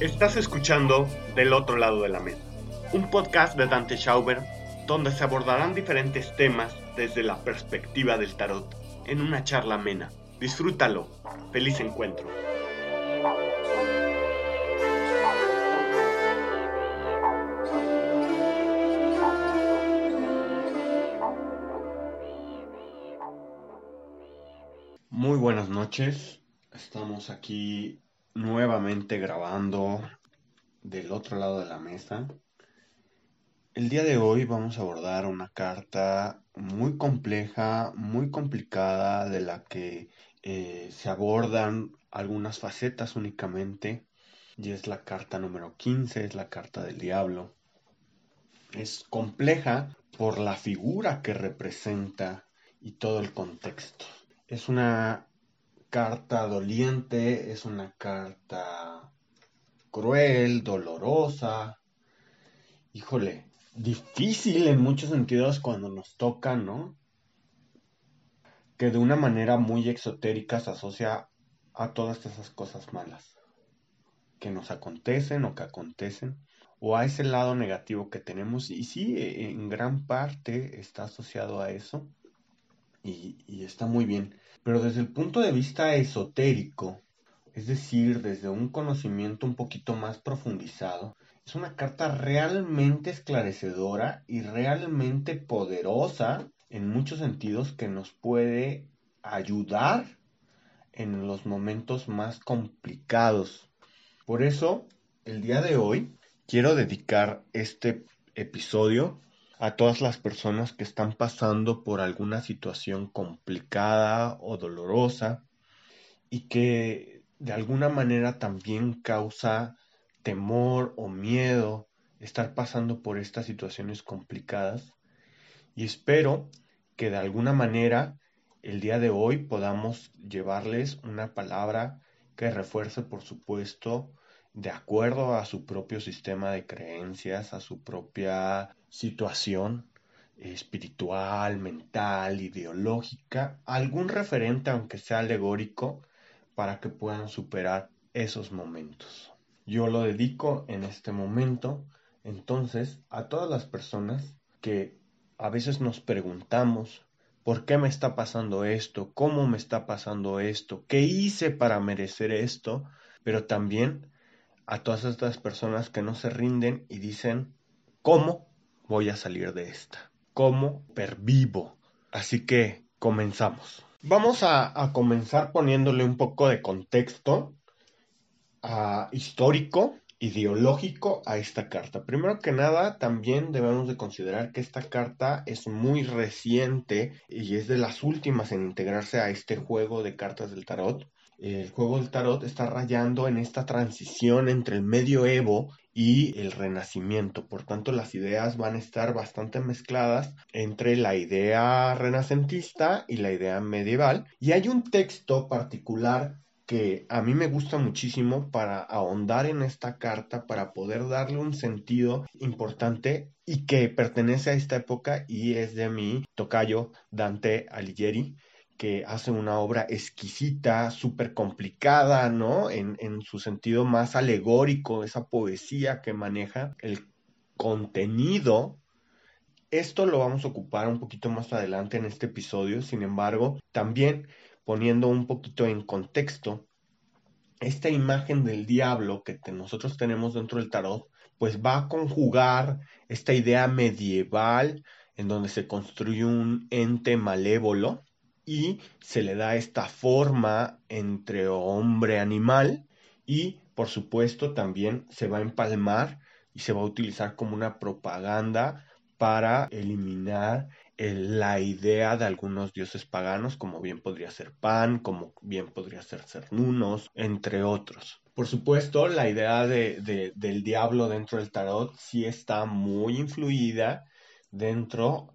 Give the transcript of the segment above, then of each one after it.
Estás escuchando Del otro lado de la mesa, un podcast de Dante Schauber donde se abordarán diferentes temas desde la perspectiva del tarot en una charla amena. Disfrútalo. Feliz encuentro. Muy buenas noches. Estamos aquí nuevamente grabando del otro lado de la mesa. El día de hoy vamos a abordar una carta muy compleja, muy complicada, de la que eh, se abordan algunas facetas únicamente. Y es la carta número 15, es la carta del diablo. Es compleja por la figura que representa y todo el contexto. Es una carta doliente, es una carta cruel, dolorosa. Híjole, difícil en muchos sentidos cuando nos toca, ¿no? Que de una manera muy exotérica se asocia a todas esas cosas malas que nos acontecen o que acontecen, o a ese lado negativo que tenemos, y sí, en gran parte está asociado a eso, y, y está muy bien. Pero desde el punto de vista esotérico, es decir, desde un conocimiento un poquito más profundizado, es una carta realmente esclarecedora y realmente poderosa en muchos sentidos que nos puede ayudar en los momentos más complicados. Por eso, el día de hoy quiero dedicar este episodio a todas las personas que están pasando por alguna situación complicada o dolorosa y que de alguna manera también causa temor o miedo estar pasando por estas situaciones complicadas. Y espero que de alguna manera el día de hoy podamos llevarles una palabra que refuerce por supuesto de acuerdo a su propio sistema de creencias, a su propia situación espiritual, mental, ideológica, algún referente, aunque sea alegórico, para que puedan superar esos momentos. Yo lo dedico en este momento, entonces, a todas las personas que a veces nos preguntamos, ¿por qué me está pasando esto? ¿Cómo me está pasando esto? ¿Qué hice para merecer esto? Pero también a todas estas personas que no se rinden y dicen, ¿cómo voy a salir de esta? ¿Cómo pervivo? Así que comenzamos. Vamos a, comenzar poniéndole un poco de contexto histórico, ideológico a esta carta. Primero que nada, también debemos de considerar que esta carta es muy reciente y es de las últimas en integrarse a este juego de cartas del tarot el juego del tarot está rayando en esta transición entre el medioevo y el renacimiento. Por tanto, las ideas van a estar bastante mezcladas entre la idea renacentista y la idea medieval. Y hay un texto particular que a mí me gusta muchísimo para ahondar en esta carta, para poder darle un sentido importante y que pertenece a esta época y es de mi tocayo Dante Alighieri que hace una obra exquisita, súper complicada, ¿no? En, en su sentido más alegórico, esa poesía que maneja, el contenido. Esto lo vamos a ocupar un poquito más adelante en este episodio, sin embargo, también poniendo un poquito en contexto, esta imagen del diablo que nosotros tenemos dentro del tarot, pues va a conjugar esta idea medieval en donde se construye un ente malévolo, y se le da esta forma entre hombre-animal y por supuesto también se va a empalmar y se va a utilizar como una propaganda para eliminar la idea de algunos dioses paganos, como bien podría ser Pan, como bien podría ser Cernunos, entre otros. Por supuesto, la idea de, del diablo dentro del tarot sí está muy influida dentro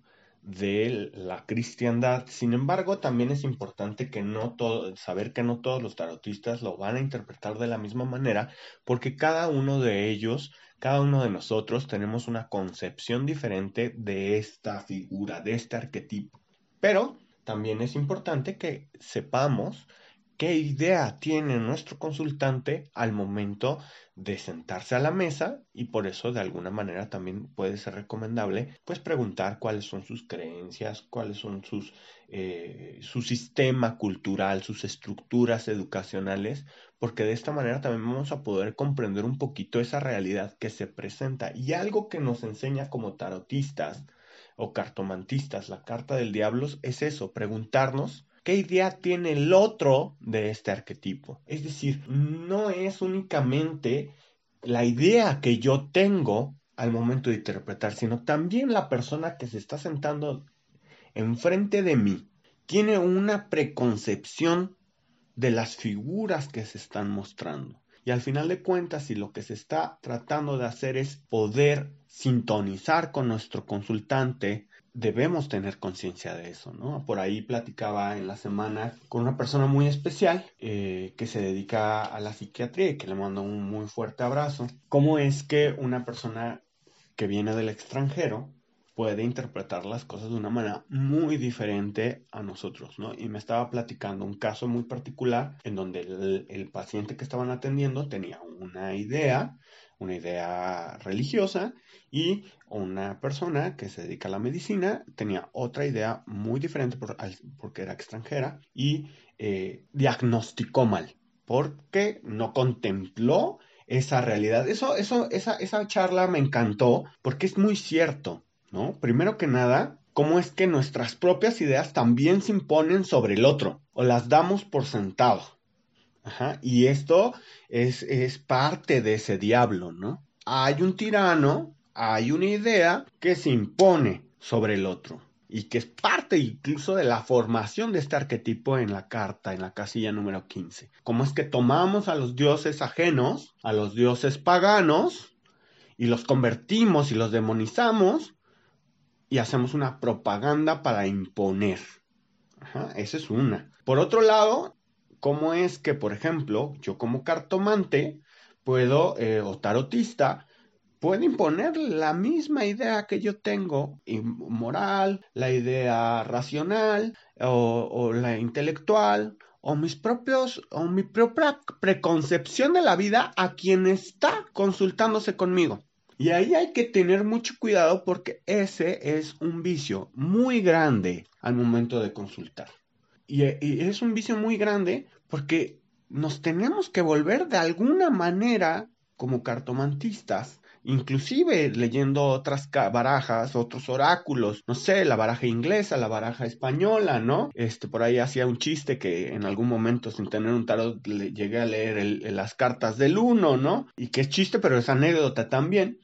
de la cristiandad. Sin embargo, también es importante que no todo, saber que no todos los tarotistas lo van a interpretar de la misma manera, porque cada uno de ellos cada uno de nosotros tenemos una concepción diferente de esta figura, de este arquetipo. Pero también es importante que sepamos qué idea tiene nuestro consultante al momento de sentarse a la mesa y por eso de alguna manera también puede ser recomendable pues preguntar cuáles son sus creencias, cuáles son sus, eh, su sistema cultural, sus estructuras educacionales, porque de esta manera también vamos a poder comprender un poquito esa realidad que se presenta. Y algo que nos enseña como tarotistas o cartomantistas, la carta del diablo es eso, preguntarnos ¿Qué idea tiene el otro de este arquetipo? Es decir, no es únicamente la idea que yo tengo al momento de interpretar, sino también la persona que se está sentando enfrente de mí tiene una preconcepción de las figuras que se están mostrando. Y al final de cuentas, si lo que se está tratando de hacer es poder sintonizar con nuestro consultante, debemos tener conciencia de eso, ¿no? Por ahí platicaba en la semana con una persona muy especial eh, que se dedica a la psiquiatría y que le mando un muy fuerte abrazo. ¿Cómo es que una persona que viene del extranjero puede interpretar las cosas de una manera muy diferente a nosotros, ¿no? Y me estaba platicando un caso muy particular en donde el, el paciente que estaban atendiendo tenía una idea una idea religiosa y una persona que se dedica a la medicina tenía otra idea muy diferente porque era extranjera y eh, diagnosticó mal porque no contempló esa realidad. Eso, eso, esa, esa charla me encantó porque es muy cierto, ¿no? Primero que nada, cómo es que nuestras propias ideas también se imponen sobre el otro o las damos por sentado. Y esto es, es parte de ese diablo, ¿no? Hay un tirano, hay una idea que se impone sobre el otro y que es parte incluso de la formación de este arquetipo en la carta, en la casilla número 15. ¿Cómo es que tomamos a los dioses ajenos, a los dioses paganos, y los convertimos y los demonizamos y hacemos una propaganda para imponer? Ajá, esa es una. Por otro lado, cómo es que, por ejemplo, yo como cartomante puedo, eh, o tarotista, puedo imponer la misma idea que yo tengo, moral, la idea racional o, o, la intelectual, o mis propios, o mi propia preconcepción de la vida a quien está consultándose conmigo. Y ahí hay que tener mucho cuidado porque ese es un vicio muy grande al momento de consultar. Y, es un vicio muy grande porque nos tenemos que volver de alguna manera como cartomantistas, inclusive leyendo otras barajas, otros oráculos, no sé, la baraja inglesa, la baraja española, ¿no? Este, por ahí hacía un chiste que en algún momento sin tener un tarot le, llegué a leer las cartas del uno, ¿no? Y que es chiste, pero es anécdota también.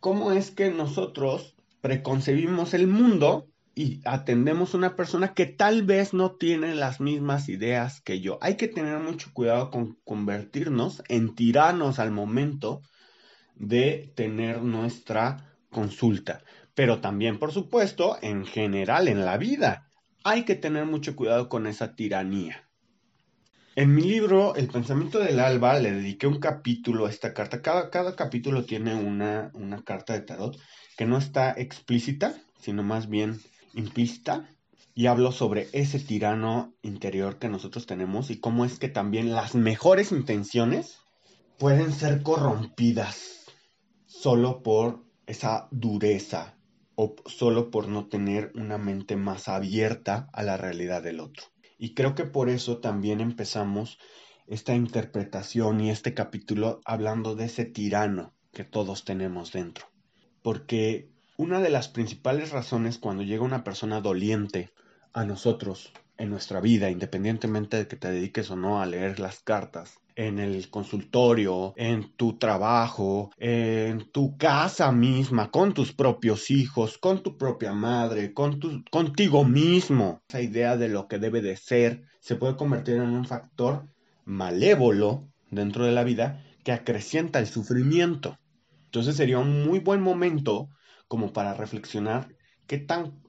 ¿Cómo es que nosotros preconcebimos el mundo y atendemos a una persona que tal vez no tiene las mismas ideas que yo. Hay que tener mucho cuidado con convertirnos en tiranos al momento de tener nuestra consulta. Pero también, por supuesto, en general en la vida, hay que tener mucho cuidado con esa tiranía. En mi libro, El pensamiento del alba, le dediqué un capítulo a esta carta. Cada, cada capítulo tiene una, una carta de tarot que no está explícita, sino más bien implícita y hablo sobre ese tirano interior que nosotros tenemos y cómo es que también las mejores intenciones pueden ser corrompidas solo por esa dureza o solo por no tener una mente más abierta a la realidad del otro. Y creo que por eso también empezamos esta interpretación y este capítulo hablando de ese tirano que todos tenemos dentro. Porque una de las principales razones cuando llega una persona doliente a nosotros en nuestra vida, independientemente de que te dediques o no a leer las cartas, en el consultorio, en tu trabajo, en tu casa misma, con tus propios hijos, con tu propia madre, con contigo mismo. Esa idea de lo que debe de ser se puede convertir en un factor malévolo dentro de la vida que acrecienta el sufrimiento. Entonces sería un muy buen momento como para reflexionar qué tan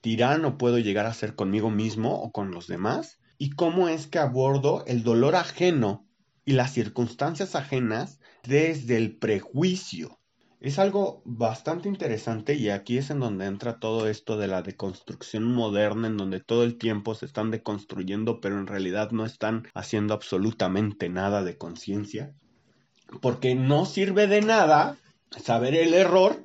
tirano puedo llegar a ser conmigo mismo o con los demás y cómo es que abordo el dolor ajeno y las circunstancias ajenas desde el prejuicio. Es algo bastante interesante y aquí es en donde entra todo esto de la deconstrucción moderna, en donde todo el tiempo se están deconstruyendo, pero en realidad no están haciendo absolutamente nada de conciencia. Porque no sirve de nada saber el error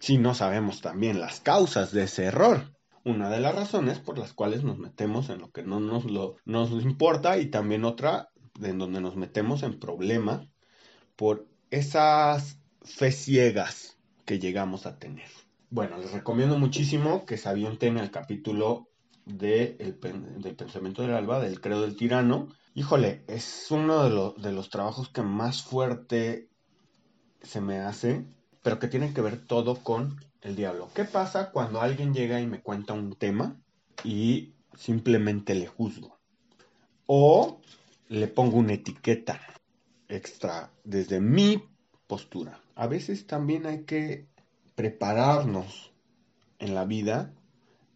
si no sabemos también las causas de ese error. Una de las razones por las cuales nos metemos en lo que no nos, lo, nos importa y también otra en donde nos metemos en problemas por esas fe ciegas que llegamos a tener. Bueno, les recomiendo muchísimo que se avienten el capítulo de del pensamiento del alba, del credo del tirano. Híjole, es uno de, de los trabajos que más fuerte se me hace, pero que tiene que ver todo con el diablo. ¿Qué pasa cuando alguien llega y me cuenta un tema y simplemente le juzgo? O le pongo una etiqueta extra desde mi postura. A veces también hay que prepararnos en la vida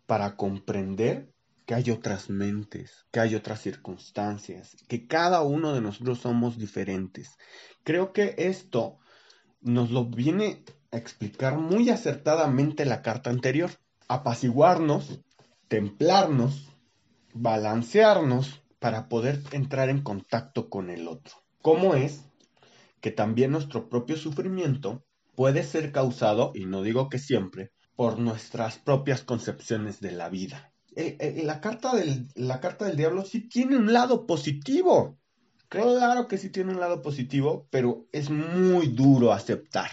para comprender que hay otras mentes, que hay otras circunstancias, que cada uno de nosotros somos diferentes. Creo que esto nos lo viene a explicar muy acertadamente la carta anterior. Apaciguarnos, templarnos, balancearnos para poder entrar en contacto con el otro. ¿Cómo es que también nuestro propio sufrimiento puede ser causado, y no digo que siempre, por nuestras propias concepciones de la vida? la, carta del, la carta del diablo sí tiene un lado positivo. Claro que sí tiene un lado positivo, pero es muy duro aceptar.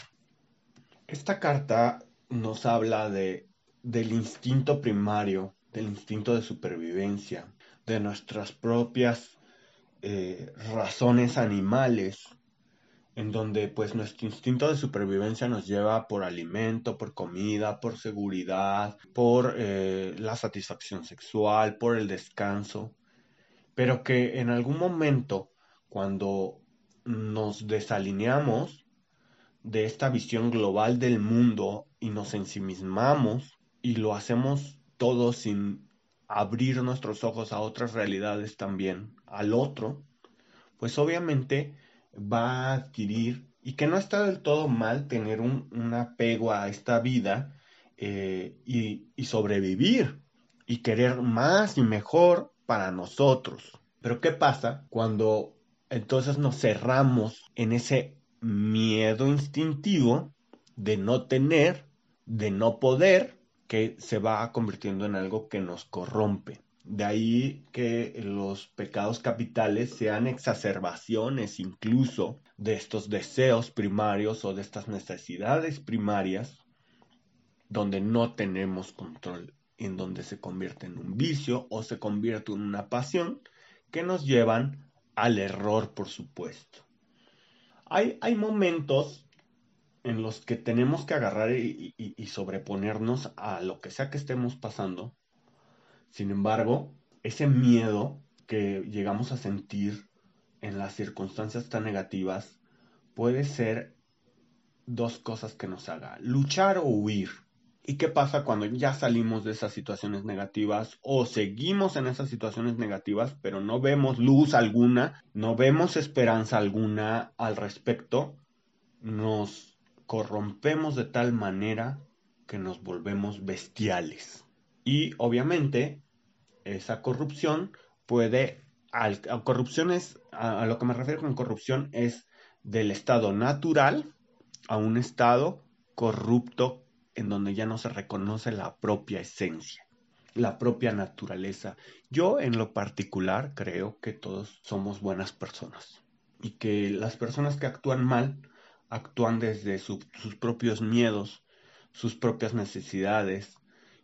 Esta carta nos habla de, del instinto primario, del instinto de supervivencia, de nuestras propias eh, razones animales, en donde pues nuestro instinto de supervivencia nos lleva por alimento, por comida, por seguridad, por eh, la satisfacción sexual, por el descanso, pero que en algún momento cuando nos desalineamos de esta visión global del mundo y nos ensimismamos y lo hacemos todo sin abrir nuestros ojos a otras realidades también, al otro, pues obviamente va a adquirir, y que no está del todo mal tener un, apego a esta vida eh, y, y sobrevivir y querer más y mejor para nosotros. Pero ¿qué pasa cuando entonces nos cerramos en ese miedo instintivo de no tener, de no poder que se va convirtiendo en algo que nos corrompe. De ahí que los pecados capitales sean exacerbaciones incluso de estos deseos primarios o de estas necesidades primarias donde no tenemos control, en donde se convierte en un vicio o se convierte en una pasión que nos llevan al error, por supuesto. Hay, hay momentos en los que tenemos que agarrar y, sobreponernos a lo que sea que estemos pasando. Sin embargo, ese miedo que llegamos a sentir en las circunstancias tan negativas puede ser dos cosas que nos haga, luchar o huir. ¿Y qué pasa cuando ya salimos de esas situaciones negativas o seguimos en esas situaciones negativas, pero no vemos luz alguna, no vemos esperanza alguna al respecto? Nos corrompemos de tal manera que nos volvemos bestiales. Y obviamente esa corrupción puede, corrupción es, a, lo que me refiero con corrupción es del estado natural a un estado corrupto en donde ya no se reconoce la propia esencia, la propia naturaleza. Yo en lo particular creo que todos somos buenas personas y que las personas que actúan mal actúan desde sus propios miedos, sus propias necesidades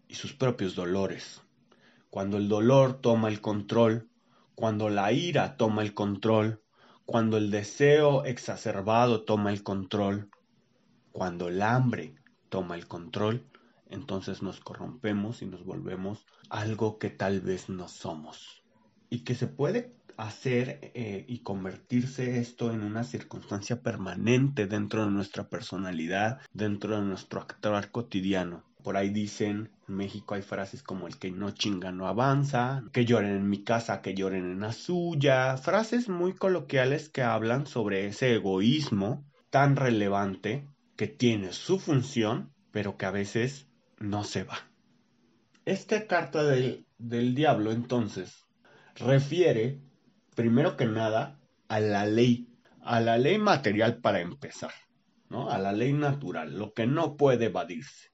y sus propios dolores. Cuando el dolor toma el control, cuando la ira toma el control, cuando el deseo exacerbado toma el control, cuando el hambre toma el control, entonces nos corrompemos y nos volvemos algo que tal vez no somos. Y que se puede hacer eh, y convertirse esto en una circunstancia permanente dentro de nuestra personalidad, dentro de nuestro actuar cotidiano. Por ahí dicen, en México hay frases como el que no chinga no avanza, que lloren en mi casa, que lloren en la suya, frases muy coloquiales que hablan sobre ese egoísmo tan relevante que tiene su función, pero que a veces no se va. Esta carta del, del diablo entonces refiere, primero que nada, a la ley, a la ley material para empezar, ¿no? A la ley natural, lo que no puede evadirse.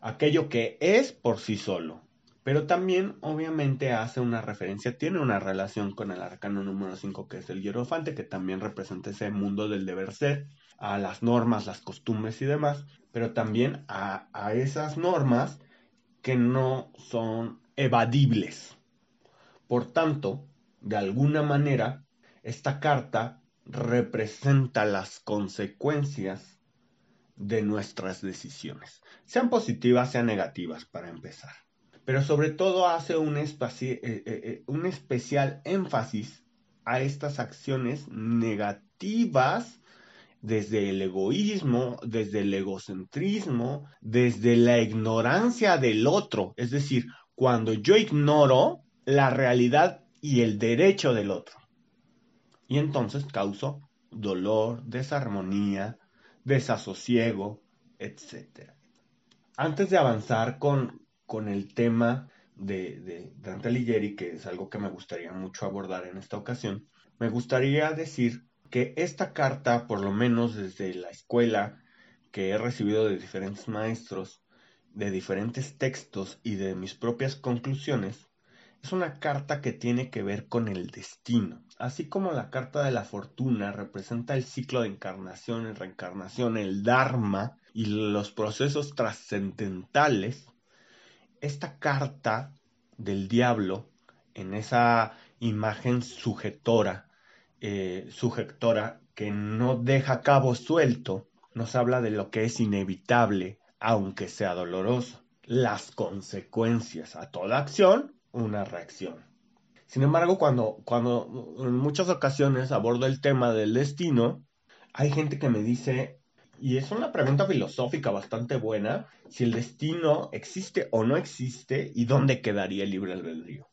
Aquello que es por sí solo. Pero también, obviamente, hace una referencia, tiene una relación con el arcano número 5, que es el hierofante, que también representa ese mundo del deber ser, a las normas, las costumbres y demás, pero también a, a esas normas que no son evadibles. Por tanto, de alguna manera, esta carta representa las consecuencias de nuestras decisiones, sean positivas, sean negativas, para empezar. Pero sobre todo hace un, eh, eh, eh, un especial énfasis a estas acciones negativas desde el egoísmo, desde el egocentrismo, desde la ignorancia del otro. Es decir, cuando yo ignoro la realidad y el derecho del otro. Y entonces causo dolor, desarmonía, desasosiego, etc. Antes de avanzar con, con el tema de, de Dante Alighieri, que es algo que me gustaría mucho abordar en esta ocasión, me gustaría decir que esta carta, por lo menos desde la escuela que he recibido de diferentes maestros, de diferentes textos y de mis propias conclusiones, es una carta que tiene que ver con el destino. Así como la carta de la fortuna representa el ciclo de encarnación y reencarnación, el Dharma y los procesos trascendentales, esta carta del diablo, en esa imagen sujetora, eh, sujetora que no deja cabo suelto, nos habla de lo que es inevitable, aunque sea doloroso. Las consecuencias a toda acción una reacción. Sin embargo, cuando, cuando en muchas ocasiones abordo el tema del destino, hay gente que me dice, y es una pregunta filosófica bastante buena, si el destino existe o no existe y dónde quedaría el libre albedrío.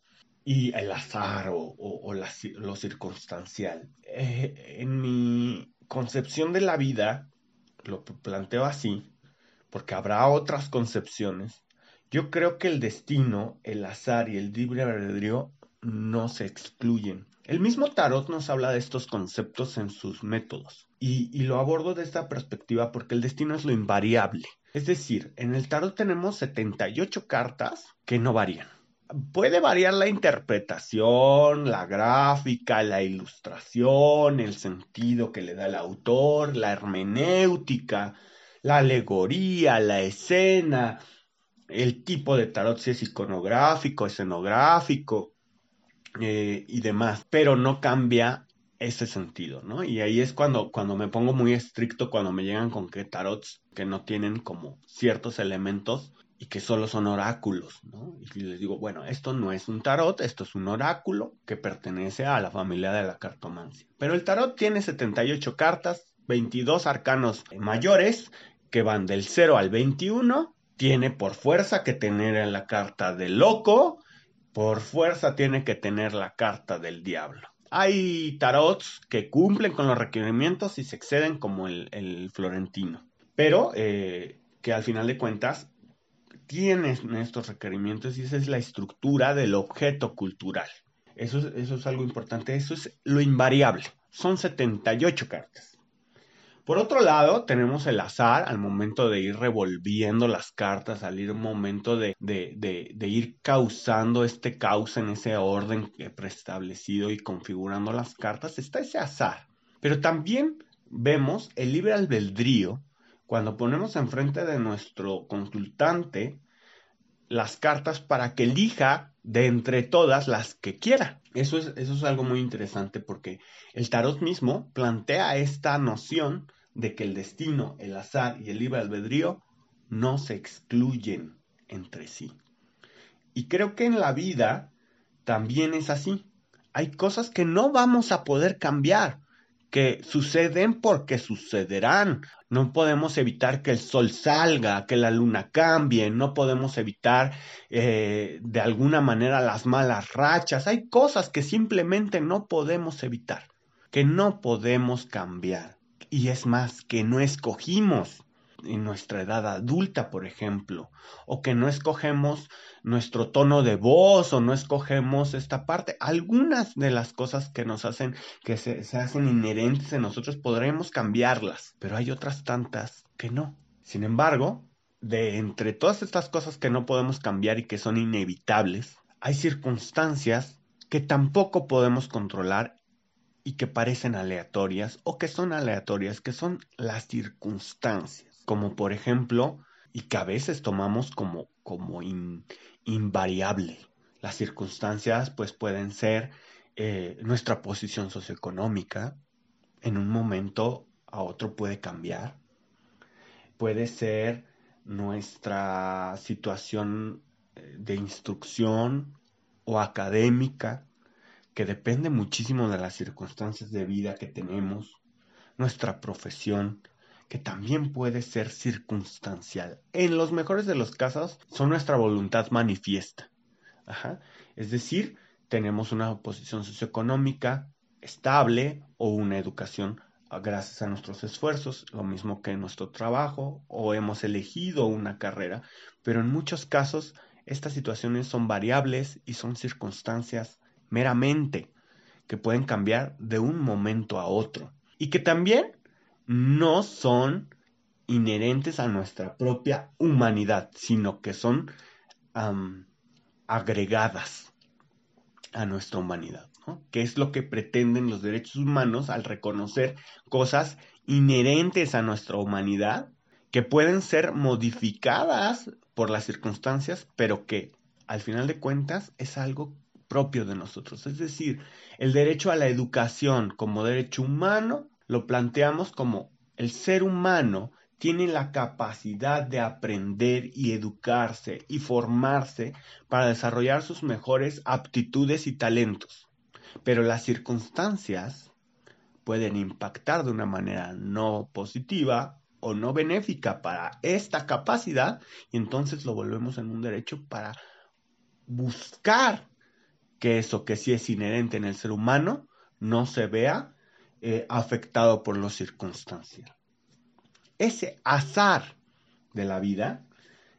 Y el azar o, lo circunstancial. Eh, en mi concepción de la vida, lo planteo así, porque habrá otras concepciones, yo creo que el destino, el azar y el libre albedrío no se excluyen. El mismo tarot nos habla de estos conceptos en sus métodos y, lo abordo de esta perspectiva porque el destino es lo invariable. Es decir, en el tarot tenemos 78 cartas que no varían. Puede variar la interpretación, la gráfica, la ilustración, el sentido que le da el autor, la hermenéutica, la alegoría, la escena, el tipo de tarot, si es iconográfico, escenográfico eh, y demás, pero no cambia ese sentido, ¿no? Y ahí es cuando, cuando me pongo muy estricto, cuando me llegan con que tarots que no tienen como ciertos elementos y que solo son oráculos, ¿no? Y les digo, bueno, esto no es un tarot, esto es un oráculo que pertenece a la familia de la cartomancia. Pero el tarot tiene 78 cartas, 22 arcanos mayores que van del 0 al 21 tiene por fuerza que tener la carta del loco, por fuerza tiene que tener la carta del diablo. Hay tarots que cumplen con los requerimientos y se exceden como el, florentino, pero eh, que al final de cuentas tienen estos requerimientos y esa es la estructura del objeto cultural. Eso, eso es algo importante, eso es lo invariable. Son 78 cartas. Por otro lado, tenemos el azar al momento de ir revolviendo las cartas, al ir momento de, ir causando este caos en ese orden preestablecido y configurando las cartas, está ese azar. Pero también vemos el libre albedrío cuando ponemos enfrente de nuestro consultante las cartas para que elija de entre todas las que quiera. Eso es, eso es algo muy interesante porque el tarot mismo plantea esta noción de que el destino, el azar y el libre albedrío no se excluyen entre sí. Y creo que en la vida también es así. Hay cosas que no vamos a poder cambiar, que suceden porque sucederán. No podemos evitar que el sol salga, que la luna cambie, no podemos evitar eh, de alguna manera las malas rachas. Hay cosas que simplemente no podemos evitar, que no podemos cambiar. Y es más, que no escogimos en nuestra edad adulta, por ejemplo, o que no escogemos nuestro tono de voz o no escogemos esta parte. Algunas de las cosas que nos hacen, que se, hacen inherentes en nosotros, podremos cambiarlas, pero hay otras tantas que no. Sin embargo, de entre todas estas cosas que no podemos cambiar y que son inevitables, hay circunstancias que tampoco podemos controlar y que parecen aleatorias o que son aleatorias, que son las circunstancias como por ejemplo, y que a veces tomamos como, como invariable. Las circunstancias pues pueden ser eh, nuestra posición socioeconómica, en un momento a otro puede cambiar, puede ser nuestra situación eh, de instrucción o académica, que depende muchísimo de las circunstancias de vida que tenemos, nuestra profesión, que también puede ser circunstancial. En los mejores de los casos, son nuestra voluntad manifiesta. Es decir, tenemos una posición socioeconómica estable o una educación gracias a nuestros esfuerzos, lo mismo que nuestro trabajo o hemos elegido una carrera, pero en muchos casos estas situaciones son variables y son circunstancias meramente que pueden cambiar de un momento a otro y que también no son inherentes a nuestra propia humanidad, sino que son agregadas a nuestra humanidad, ¿no? que es lo que pretenden los derechos humanos al reconocer cosas inherentes a nuestra humanidad que pueden ser modificadas por las circunstancias, pero que al final de cuentas es algo propio de nosotros. Es decir, el derecho a la educación como derecho humano lo planteamos como el ser humano tiene la capacidad de aprender y educarse y formarse para desarrollar sus mejores aptitudes y talentos. Pero las circunstancias pueden impactar de una manera no positiva o no benéfica para esta capacidad y entonces lo volvemos en un derecho para buscar que eso que sí es inherente en el ser humano no se vea eh, afectado por las circunstancias. Ese azar de la vida,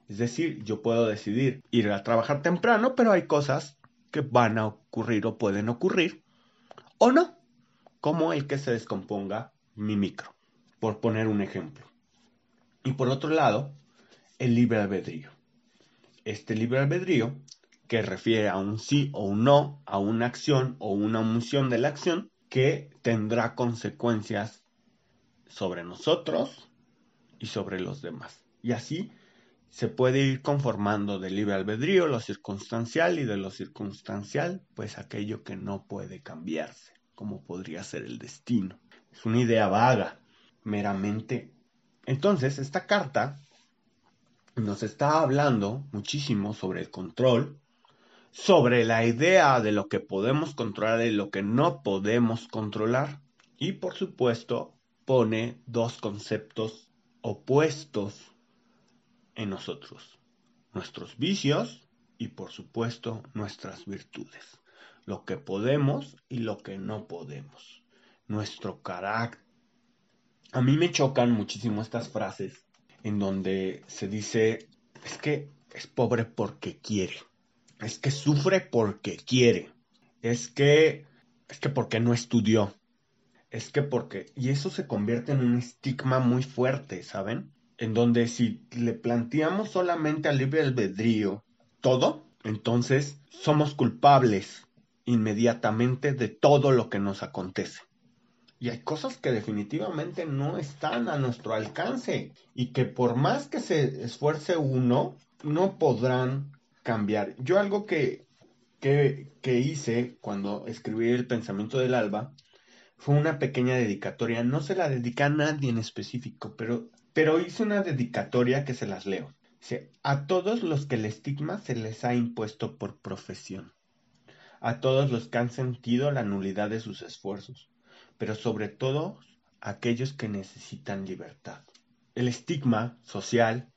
es decir, yo puedo decidir ir a trabajar temprano, pero hay cosas que van a ocurrir o pueden ocurrir, o no, como el que se descomponga mi micro, por poner un ejemplo. Y por otro lado, el libre albedrío. Este libre albedrío, que refiere a un sí o un no, a una acción o una omisión de la acción, que tendrá consecuencias sobre nosotros y sobre los demás. Y así se puede ir conformando del libre albedrío lo circunstancial y de lo circunstancial, pues aquello que no puede cambiarse, como podría ser el destino. Es una idea vaga, meramente. Entonces, esta carta nos está hablando muchísimo sobre el control, sobre la idea de lo que podemos controlar y lo que no podemos controlar. Y por supuesto pone dos conceptos opuestos en nosotros. Nuestros vicios y por supuesto nuestras virtudes. Lo que podemos y lo que no podemos. Nuestro carácter. A mí me chocan muchísimo estas frases en donde se dice es que es pobre porque quiere es que sufre porque quiere, es que, es que porque no estudió, es que porque, y eso se convierte en un estigma muy fuerte, ¿saben? En donde si le planteamos solamente al libre albedrío todo, entonces somos culpables inmediatamente de todo lo que nos acontece. Y hay cosas que definitivamente no están a nuestro alcance y que por más que se esfuerce uno, no podrán cambiar. Yo algo que, que, hice cuando escribí el pensamiento del alba fue una pequeña dedicatoria. No se la dedica a nadie en específico, pero, pero hice una dedicatoria que se las leo. Dice, a todos los que el estigma se les ha impuesto por profesión, a todos los que han sentido la nulidad de sus esfuerzos, pero sobre todo aquellos que necesitan libertad. El estigma social,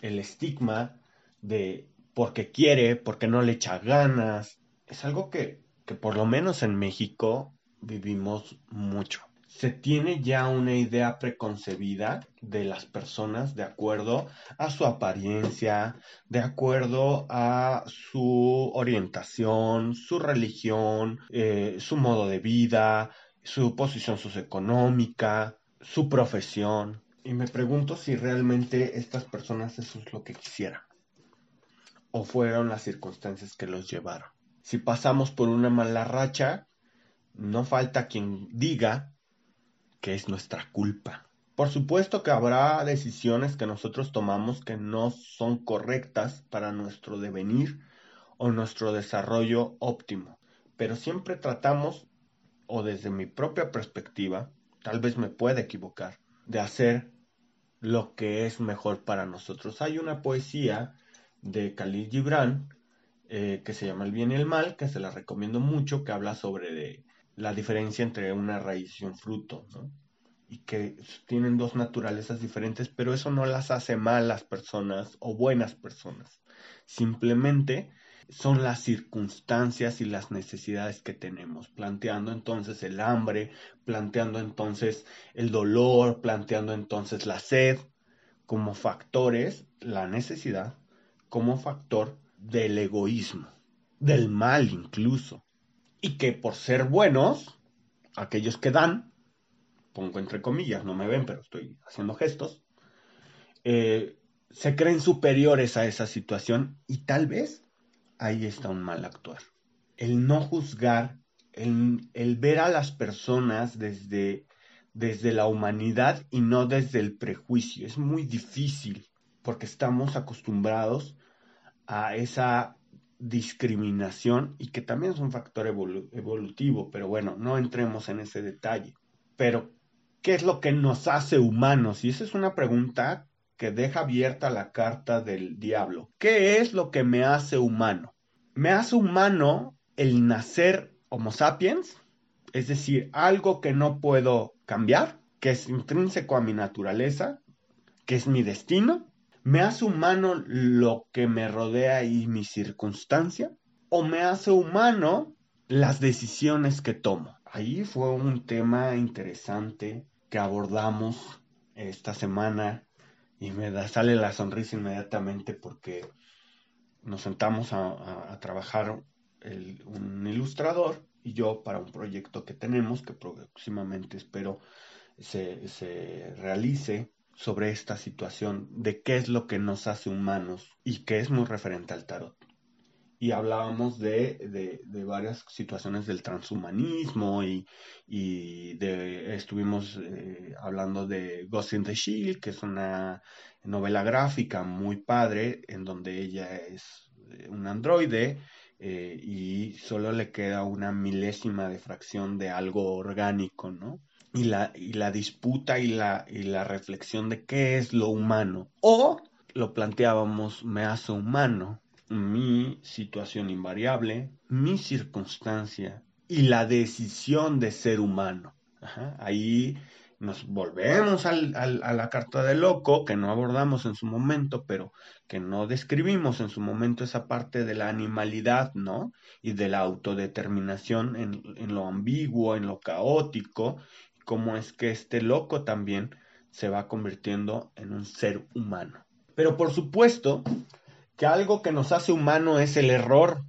el estigma de porque quiere, porque no le echa ganas, es algo que, que por lo menos en México vivimos mucho se tiene ya una idea preconcebida de las personas de acuerdo a su apariencia, de acuerdo a su orientación, su religión, eh, su modo de vida, su posición socioeconómica, su profesión. Y me pregunto si realmente estas personas eso es lo que quisieran. O fueron las circunstancias que los llevaron. Si pasamos por una mala racha, no falta quien diga que es nuestra culpa. Por supuesto que habrá decisiones que nosotros tomamos que no son correctas para nuestro devenir o nuestro desarrollo óptimo, pero siempre tratamos, o desde mi propia perspectiva, tal vez me pueda equivocar, de hacer lo que es mejor para nosotros. Hay una poesía de Khalil Gibran eh, que se llama El bien y el mal, que se la recomiendo mucho, que habla sobre de, la diferencia entre una raíz y un fruto, ¿no? Y que tienen dos naturalezas diferentes, pero eso no las hace malas personas o buenas personas. Simplemente son las circunstancias y las necesidades que tenemos, planteando entonces el hambre, planteando entonces el dolor, planteando entonces la sed como factores, la necesidad como factor del egoísmo, del mal incluso y que por ser buenos, aquellos que dan, pongo entre comillas, no me ven, pero estoy haciendo gestos, eh, se creen superiores a esa situación y tal vez ahí está un mal actuar. El no juzgar, el, el ver a las personas desde, desde la humanidad y no desde el prejuicio. Es muy difícil porque estamos acostumbrados a esa discriminación y que también es un factor evolutivo, pero bueno, no entremos en ese detalle. Pero, ¿qué es lo que nos hace humanos? Y esa es una pregunta que deja abierta la carta del diablo. ¿Qué es lo que me hace humano? Me hace humano el nacer Homo sapiens, es decir, algo que no puedo cambiar, que es intrínseco a mi naturaleza, que es mi destino, ¿Me hace humano lo que me rodea y mi circunstancia? ¿O me hace humano las decisiones que tomo? Ahí fue un tema interesante que abordamos esta semana y me da, sale la sonrisa inmediatamente porque nos sentamos a, trabajar un ilustrador y yo para un proyecto que tenemos que próximamente espero se, se realice sobre esta situación de qué es lo que nos hace humanos y que es muy referente al tarot. Y hablábamos de, varias situaciones del transhumanismo y, de, estuvimos eh, hablando de Ghost in the Shield, que es una novela gráfica muy padre en donde ella es eh, un androide eh, y solo le queda una milésima de fracción de algo orgánico, ¿no? Y la, y la disputa y la, y la reflexión de qué es lo humano. O lo planteábamos, me hace humano mi situación invariable, mi circunstancia y la decisión de ser humano. Ahí nos volvemos al, a la carta de loco, que no abordamos en su momento, pero que no describimos en su momento esa parte de la animalidad, ¿no? Y de la autodeterminación en, en lo ambiguo, en lo caótico, cómo es que este loco también se va convirtiendo en un ser humano. Pero por supuesto que algo que nos hace humano es el error,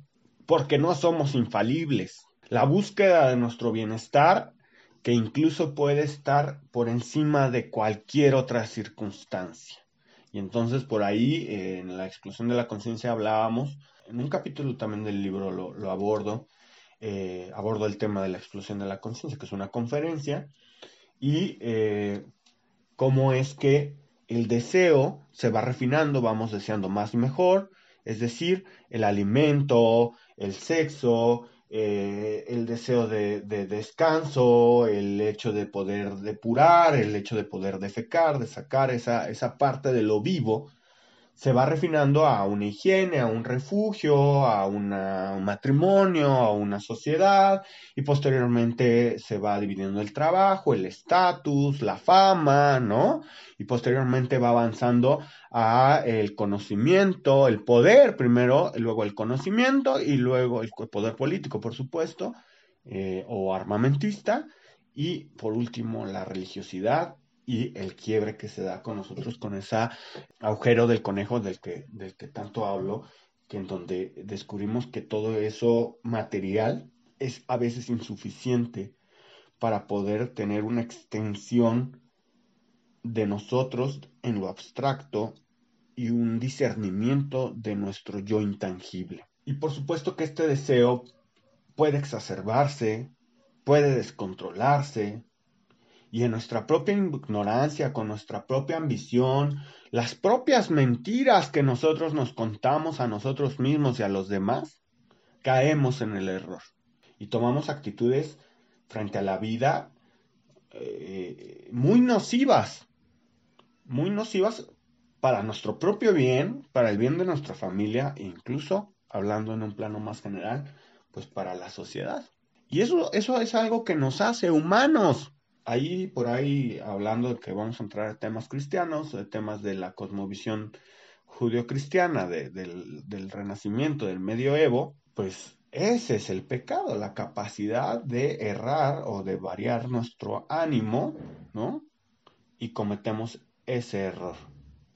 porque no somos infalibles. La búsqueda de nuestro bienestar, que incluso puede estar por encima de cualquier otra circunstancia. Y entonces por ahí, en la explosión de la conciencia hablábamos, en un capítulo también del libro lo, abordo, eh, abordo el tema de la explosión de la conciencia, que es una conferencia, y eh, cómo es que el deseo se va refinando, vamos deseando más y mejor, es decir, el alimento, el sexo, eh, el deseo de, descanso, el hecho de poder depurar, el hecho de poder defecar, de sacar esa, esa parte de lo vivo, se va refinando a una higiene, a un refugio, a un matrimonio, a una sociedad y posteriormente se va dividiendo el trabajo, el estatus, la fama, ¿no? Y posteriormente va avanzando a el conocimiento, el poder primero, luego el conocimiento y luego el poder político, por supuesto, eh, o armamentista y por último la religiosidad y el quiebre que se da con nosotros con ese agujero del conejo del que, del que tanto hablo, que en donde descubrimos que todo eso material es a veces insuficiente para poder tener una extensión de nosotros en lo abstracto y un discernimiento de nuestro yo intangible. Y por supuesto que este deseo puede exacerbarse, puede descontrolarse, y en nuestra propia ignorancia, con nuestra propia ambición, las propias mentiras que nosotros nos contamos a nosotros mismos y a los demás, caemos en el error y tomamos actitudes frente a la vida eh, muy nocivas, muy nocivas para nuestro propio bien, para el bien de nuestra familia e incluso, hablando en un plano más general, pues para la sociedad. Y eso, eso es algo que nos hace humanos ahí por ahí hablando de que vamos a entrar a temas cristianos, de temas de la cosmovisión judio-cristiana, del, del renacimiento, del medioevo, pues ese es el pecado, la capacidad de errar o de variar nuestro ánimo, ¿no? Y cometemos ese error.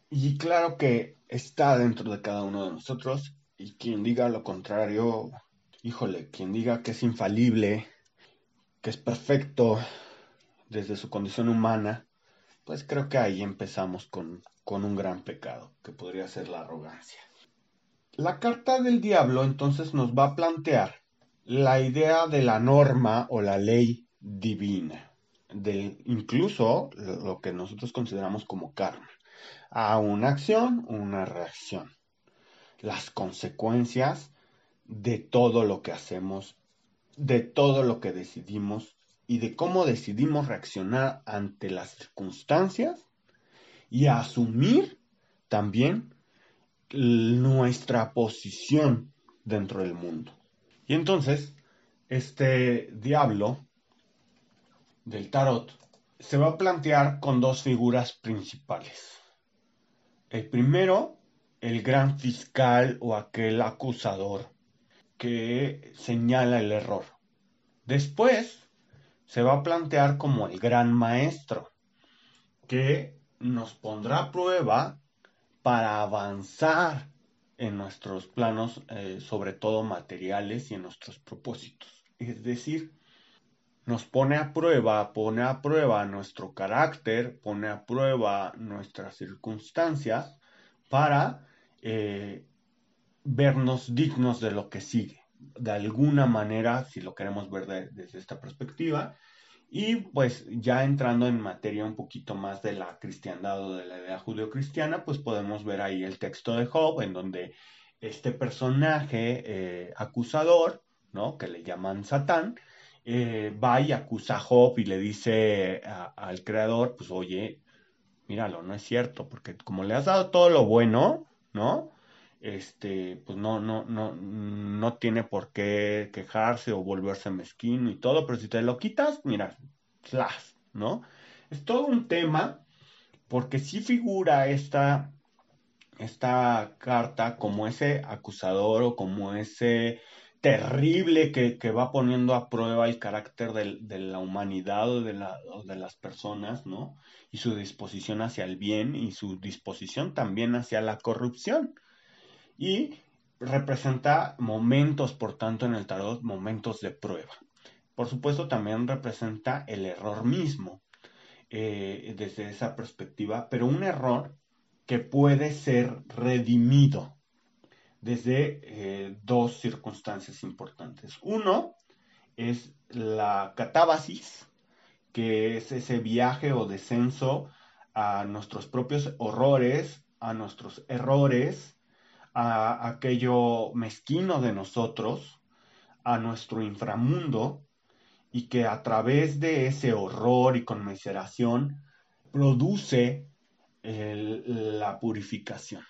Y claro que está dentro de cada uno de nosotros y quien diga lo contrario, híjole, quien diga que es infalible, que es perfecto, desde su condición humana, pues creo que ahí empezamos con, con un gran pecado, que podría ser la arrogancia. La carta del diablo entonces nos va a plantear la idea de la norma o la ley divina, de incluso lo que nosotros consideramos como karma, a una acción, una reacción, las consecuencias de todo lo que hacemos, de todo lo que decidimos y de cómo decidimos reaccionar ante las circunstancias y asumir también nuestra posición dentro del mundo. Y entonces, este diablo del tarot se va a plantear con dos figuras principales. El primero, el gran fiscal o aquel acusador que señala el error. Después, se va a plantear como el gran maestro, que nos pondrá a prueba para avanzar en nuestros planos, eh, sobre todo materiales y en nuestros propósitos. Es decir, nos pone a prueba, pone a prueba nuestro carácter, pone a prueba nuestras circunstancias para eh, vernos dignos de lo que sigue de alguna manera, si lo queremos ver desde esta perspectiva. Y pues ya entrando en materia un poquito más de la cristiandad o de la idea judeocristiana, pues podemos ver ahí el texto de Job, en donde este personaje eh, acusador, ¿no? Que le llaman Satán, eh, va y acusa a Job y le dice al creador, pues oye, míralo, no es cierto, porque como le has dado todo lo bueno, ¿no? Este, pues no, no, no, no tiene por qué quejarse o volverse mezquino y todo, pero si te lo quitas, mira, slash, ¿no? Es todo un tema, porque sí figura esta, esta carta como ese acusador o como ese terrible que, que va poniendo a prueba el carácter de, la humanidad o de, o de las personas, ¿no? Y su disposición hacia el bien y su disposición también hacia la corrupción y representa momentos, por tanto, en el tarot, momentos de prueba. Por supuesto, también representa el error mismo eh, desde esa perspectiva, pero un error que puede ser redimido desde eh, dos circunstancias importantes. Uno es la catábasis, que es ese viaje o descenso a nuestros propios horrores, a nuestros errores, a aquello mezquino de nosotros, a nuestro inframundo, y que a través de ese horror y conmiseración produce la purificación.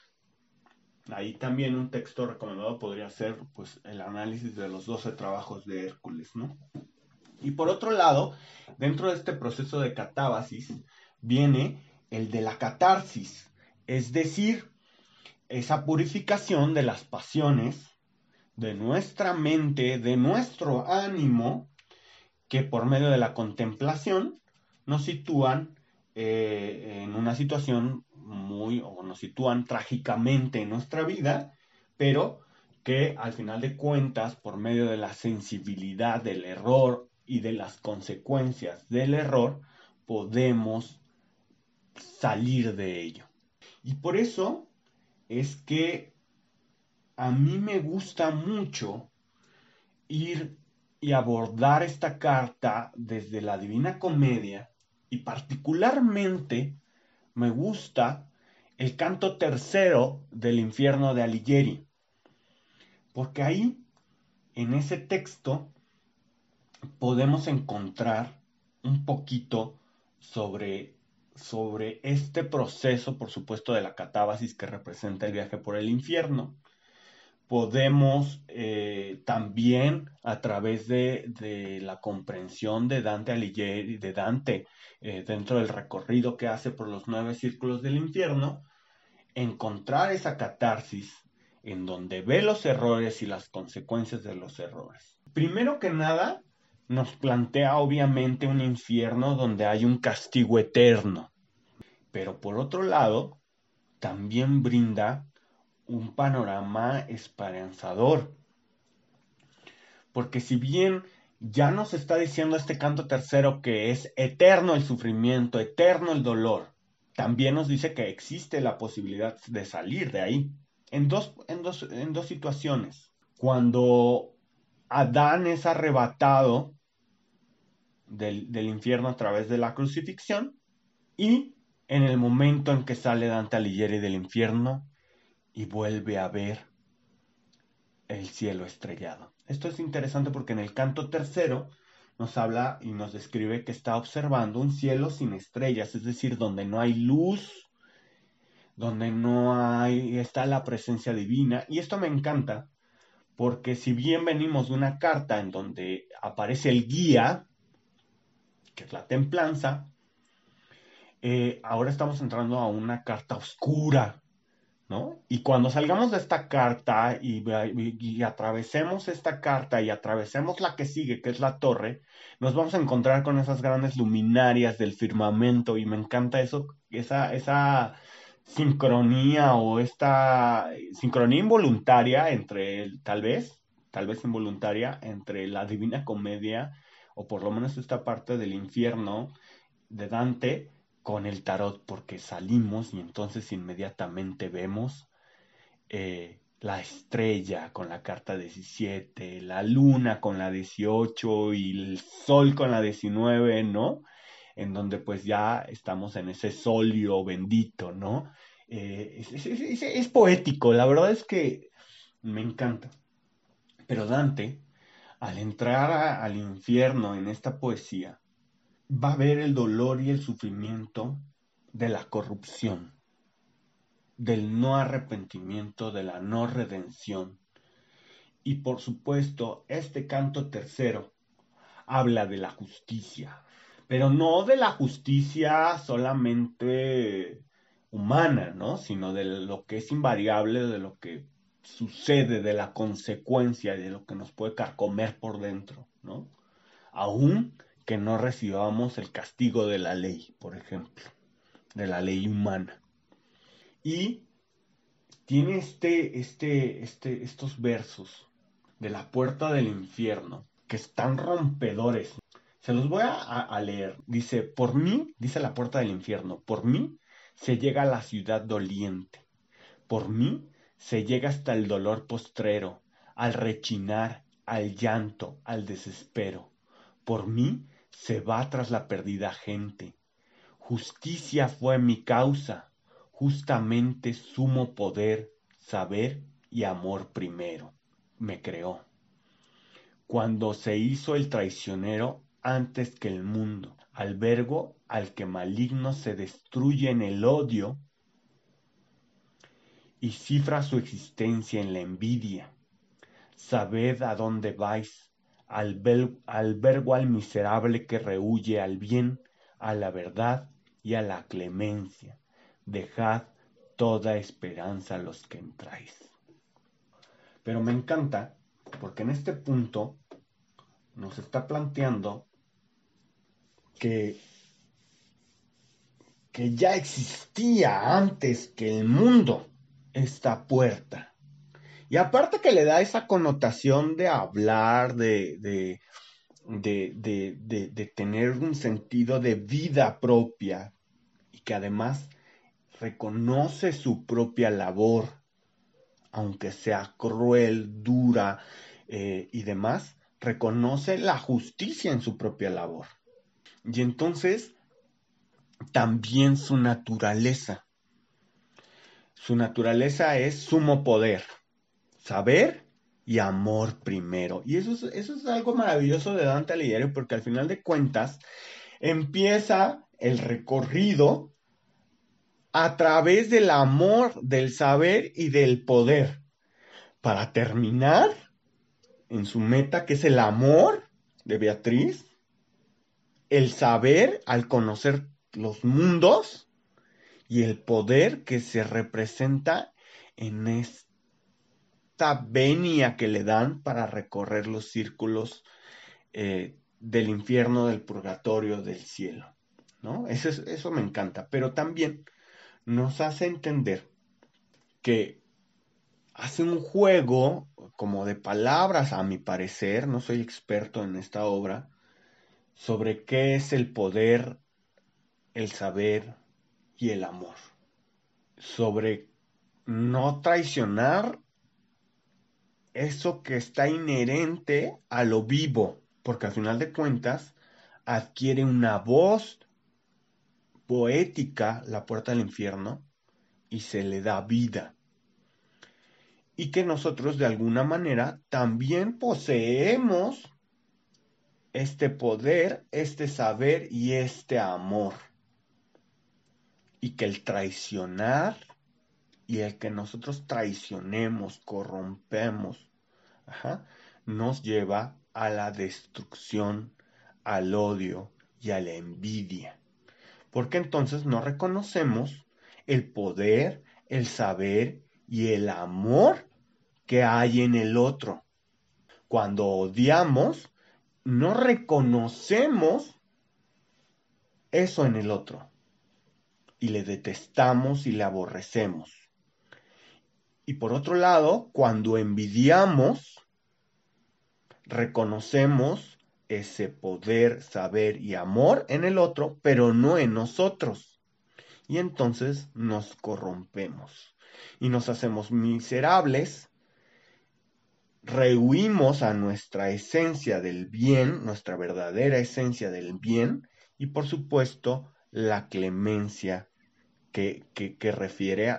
Ahí también un texto recomendado podría ser pues, el análisis de los 12 trabajos de Hércules, ¿no? Y por otro lado, dentro de este proceso de catábasis viene el de la catarsis, es decir, esa purificación de las pasiones, de nuestra mente, de nuestro ánimo, que por medio de la contemplación nos sitúan eh, en una situación muy, o nos sitúan trágicamente en nuestra vida, pero que al final de cuentas, por medio de la sensibilidad del error y de las consecuencias del error, podemos salir de ello. Y por eso es que a mí me gusta mucho ir y abordar esta carta desde la Divina Comedia y particularmente me gusta el canto tercero del infierno de Alighieri, porque ahí, en ese texto, podemos encontrar un poquito sobre, sobre este proceso, por supuesto, de la catábasis que representa el viaje por el infierno podemos eh, también a través de, la comprensión de Dante Alighieri, de Dante, eh, dentro del recorrido que hace por los nueve círculos del infierno, encontrar esa catarsis en donde ve los errores y las consecuencias de los errores. Primero que nada, nos plantea obviamente un infierno donde hay un castigo eterno, pero por otro lado, también brinda un panorama esperanzador. Porque si bien ya nos está diciendo este canto tercero que es eterno el sufrimiento, eterno el dolor, también nos dice que existe la posibilidad de salir de ahí. En dos, en dos, en dos situaciones. Cuando Adán es arrebatado del, infierno a través de la crucifixión y en el momento en que sale Dante Alighieri del infierno y vuelve a ver el cielo estrellado. Esto es interesante porque en el canto tercero nos habla y nos describe que está observando un cielo sin estrellas, es decir, donde no hay luz, donde no hay, está la presencia divina. Y esto me encanta porque si bien venimos de una carta en donde aparece el guía, que es la templanza, eh, ahora estamos entrando a una carta oscura, ¿no? Y cuando salgamos de esta carta y, atravesemos esta carta y atravesemos la que sigue, que es la torre, nos vamos a encontrar con esas grandes luminarias del firmamento y me encanta eso, esa, esa sincronía o esta sincronía involuntaria entre, tal vez, tal vez involuntaria, entre la Divina Comedia o por lo menos esta parte del infierno de Dante con el tarot porque salimos y entonces inmediatamente vemos eh, la estrella con la carta 17, la luna con la 18 y el sol con la 19, ¿no? En donde pues ya estamos en ese solio bendito, ¿no? Eh, es, poético, la verdad es que me encanta. Pero Dante, al entrar al infierno en esta poesía, va a ver el dolor y el sufrimiento de la corrupción, del no arrepentimiento, de la no redención. Y por supuesto, este canto tercero habla de la justicia, pero no de la justicia solamente humana, ¿no? Sino de lo que es invariable, de lo que sucede, de la consecuencia, de lo que nos puede carcomer por dentro, ¿no? Aún que no recibamos el castigo de la ley, por ejemplo, de la ley humana. Y tiene este, este, este, estos versos de la puerta del infierno que están rompedores. Se los voy a, a, leer. Dice, por mí, dice la puerta del infierno, por mí se llega a la ciudad doliente. Por mí se llega hasta el dolor postrero, al rechinar, al llanto, al desespero. Por mí se va tras la perdida gente. Justicia fue mi causa, justamente sumo poder, saber y amor primero. Me creó. Cuando se hizo el traicionero antes que el mundo, albergo al que maligno se destruye en el odio y cifra su existencia en la envidia. Sabed a dónde vais, albergo al miserable que rehuye al bien, a la verdad y a la clemencia. Dejad toda esperanza a los que entráis. Pero me encanta porque en este punto nos está planteando que, que ya existía antes que el mundo esta puerta. Y aparte que le da esa connotación de hablar, de, de, de, tener un sentido de vida propia y que además reconoce su propia labor, aunque sea cruel, dura eh, y demás, reconoce la justicia en su propia labor. Y entonces también su naturaleza. Su naturaleza es sumo poder, saber y amor primero. Y eso es, algo maravilloso de Dante Alighieri porque al final de cuentas empieza el recorrido a través del amor, del saber y del poder, para terminar en su meta, que es el amor de Beatriz, el saber al conocer los mundos y el poder que se representa en esta venia que le dan para recorrer los círculos eh, del infierno, del purgatorio, del cielo. ¿no? Eso, eso me encanta, pero también nos hace entender que hace un juego como de palabras, a mi parecer, no soy experto en esta obra, sobre qué es el poder, el saber y el amor. Sobre no traicionar eso que está inherente a lo vivo, porque al final de cuentas adquiere una voz poética la puerta del infierno y se le da vida. Y que nosotros de alguna manera también poseemos este poder, este saber y este amor. Y que el traicionar y el que nosotros traicionemos, corrompemos, nos lleva a la destrucción, al odio y a la envidia porque entonces no reconocemos el poder, el saber y el amor que hay en el otro. Cuando odiamos, no reconocemos eso en el otro y le detestamos y le aborrecemos. Y por otro lado, cuando envidiamos, reconocemos ese poder, saber y amor en el otro, pero no en nosotros. Y entonces nos corrompemos y nos hacemos miserables, rehuimos a nuestra esencia del bien, nuestra verdadera esencia del bien, y por supuesto la clemencia que, que, refiere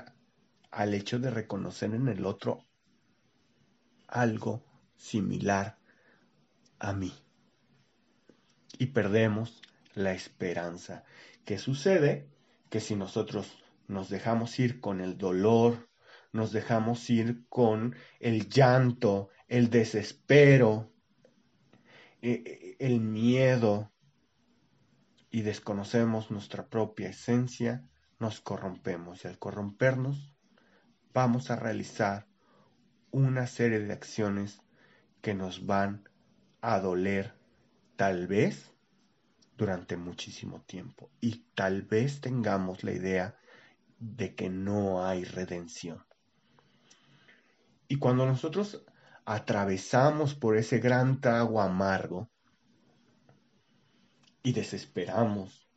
al hecho de reconocer en el otro algo similar a mí y perdemos la esperanza. ¿Qué sucede? Que si nosotros nos dejamos ir con el dolor, nos dejamos ir con el llanto, el desespero, e, e, el miedo y desconocemos nuestra propia esencia, nos corrompemos y al corrompernos vamos a realizar una serie de acciones que nos van a doler tal vez durante muchísimo tiempo y tal vez tengamos la idea de que no hay redención. Y cuando nosotros atravesamos por ese gran trago amargo y desesperamos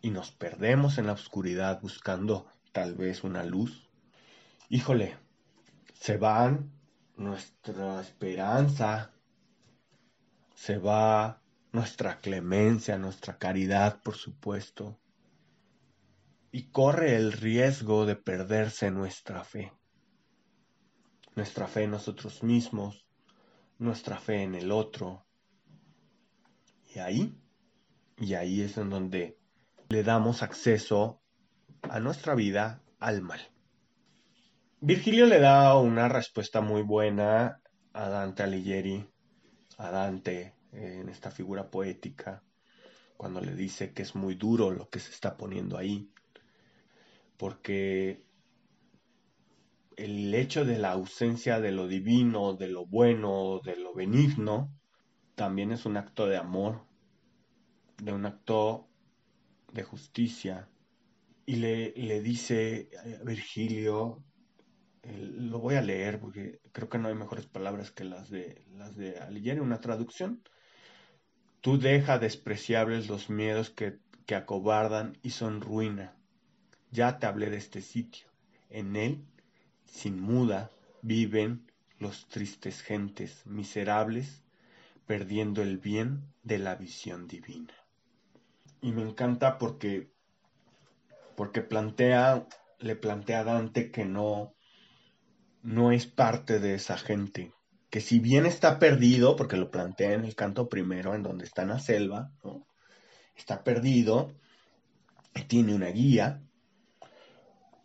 y nos perdemos en la oscuridad buscando tal vez una luz, híjole, se van nuestra esperanza, se va nuestra clemencia, nuestra caridad, por supuesto, y corre el riesgo de perderse nuestra fe. Nuestra fe en nosotros mismos, nuestra fe en el otro. Y ahí, y ahí es en donde le damos acceso a nuestra vida al mal. Virgilio le da una respuesta muy buena a Dante Alighieri, a Dante en esta figura poética, cuando le dice que es muy duro lo que se está poniendo ahí, porque el hecho de la ausencia de lo divino, de lo bueno, de lo benigno, también es un acto de amor, de un acto de justicia. Y le, le dice a Virgilio, lo voy a leer porque creo que no hay mejores palabras que las de, las de Alighieri, una traducción. Tú deja despreciables los miedos que, que acobardan y son ruina. Ya te hablé de este sitio. En él sin muda viven los tristes gentes miserables, perdiendo el bien de la visión divina. Y me encanta porque, porque plantea, le plantea a Dante que no, no es parte de esa gente, que si bien está perdido, porque lo plantea en el canto primero, en donde está en la selva, está perdido, tiene una guía,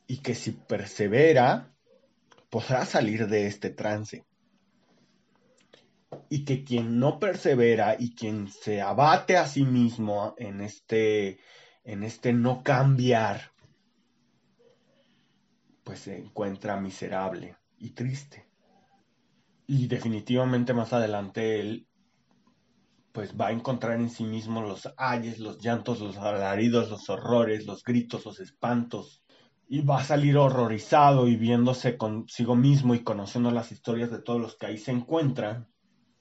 y que si persevera, podrá salir de este trance. Y que quien no persevera y quien se abate a sí mismo en este, en este no cambiar, pues se encuentra miserable y triste. Y definitivamente más adelante él pues va a encontrar en sí mismo los ayes, los llantos, los alaridos, los horrores, los gritos, los espantos, y va a salir horrorizado y viéndose consigo mismo y conociendo las historias de todos los que ahí se encuentran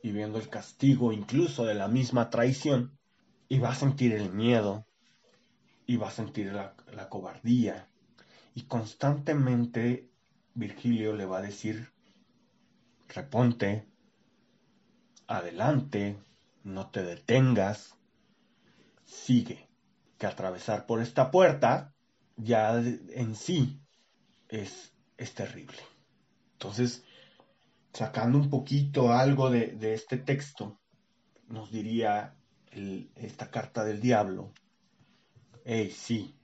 y viendo el castigo incluso de la misma traición y va a sentir el miedo y va a sentir la, la cobardía y constantemente Virgilio le va a decir reponte adelante no te detengas sigue que atravesar por esta puerta ya en sí es, es terrible. Entonces, sacando un poquito algo de, este texto, nos diría esta carta del diablo, hey, sí,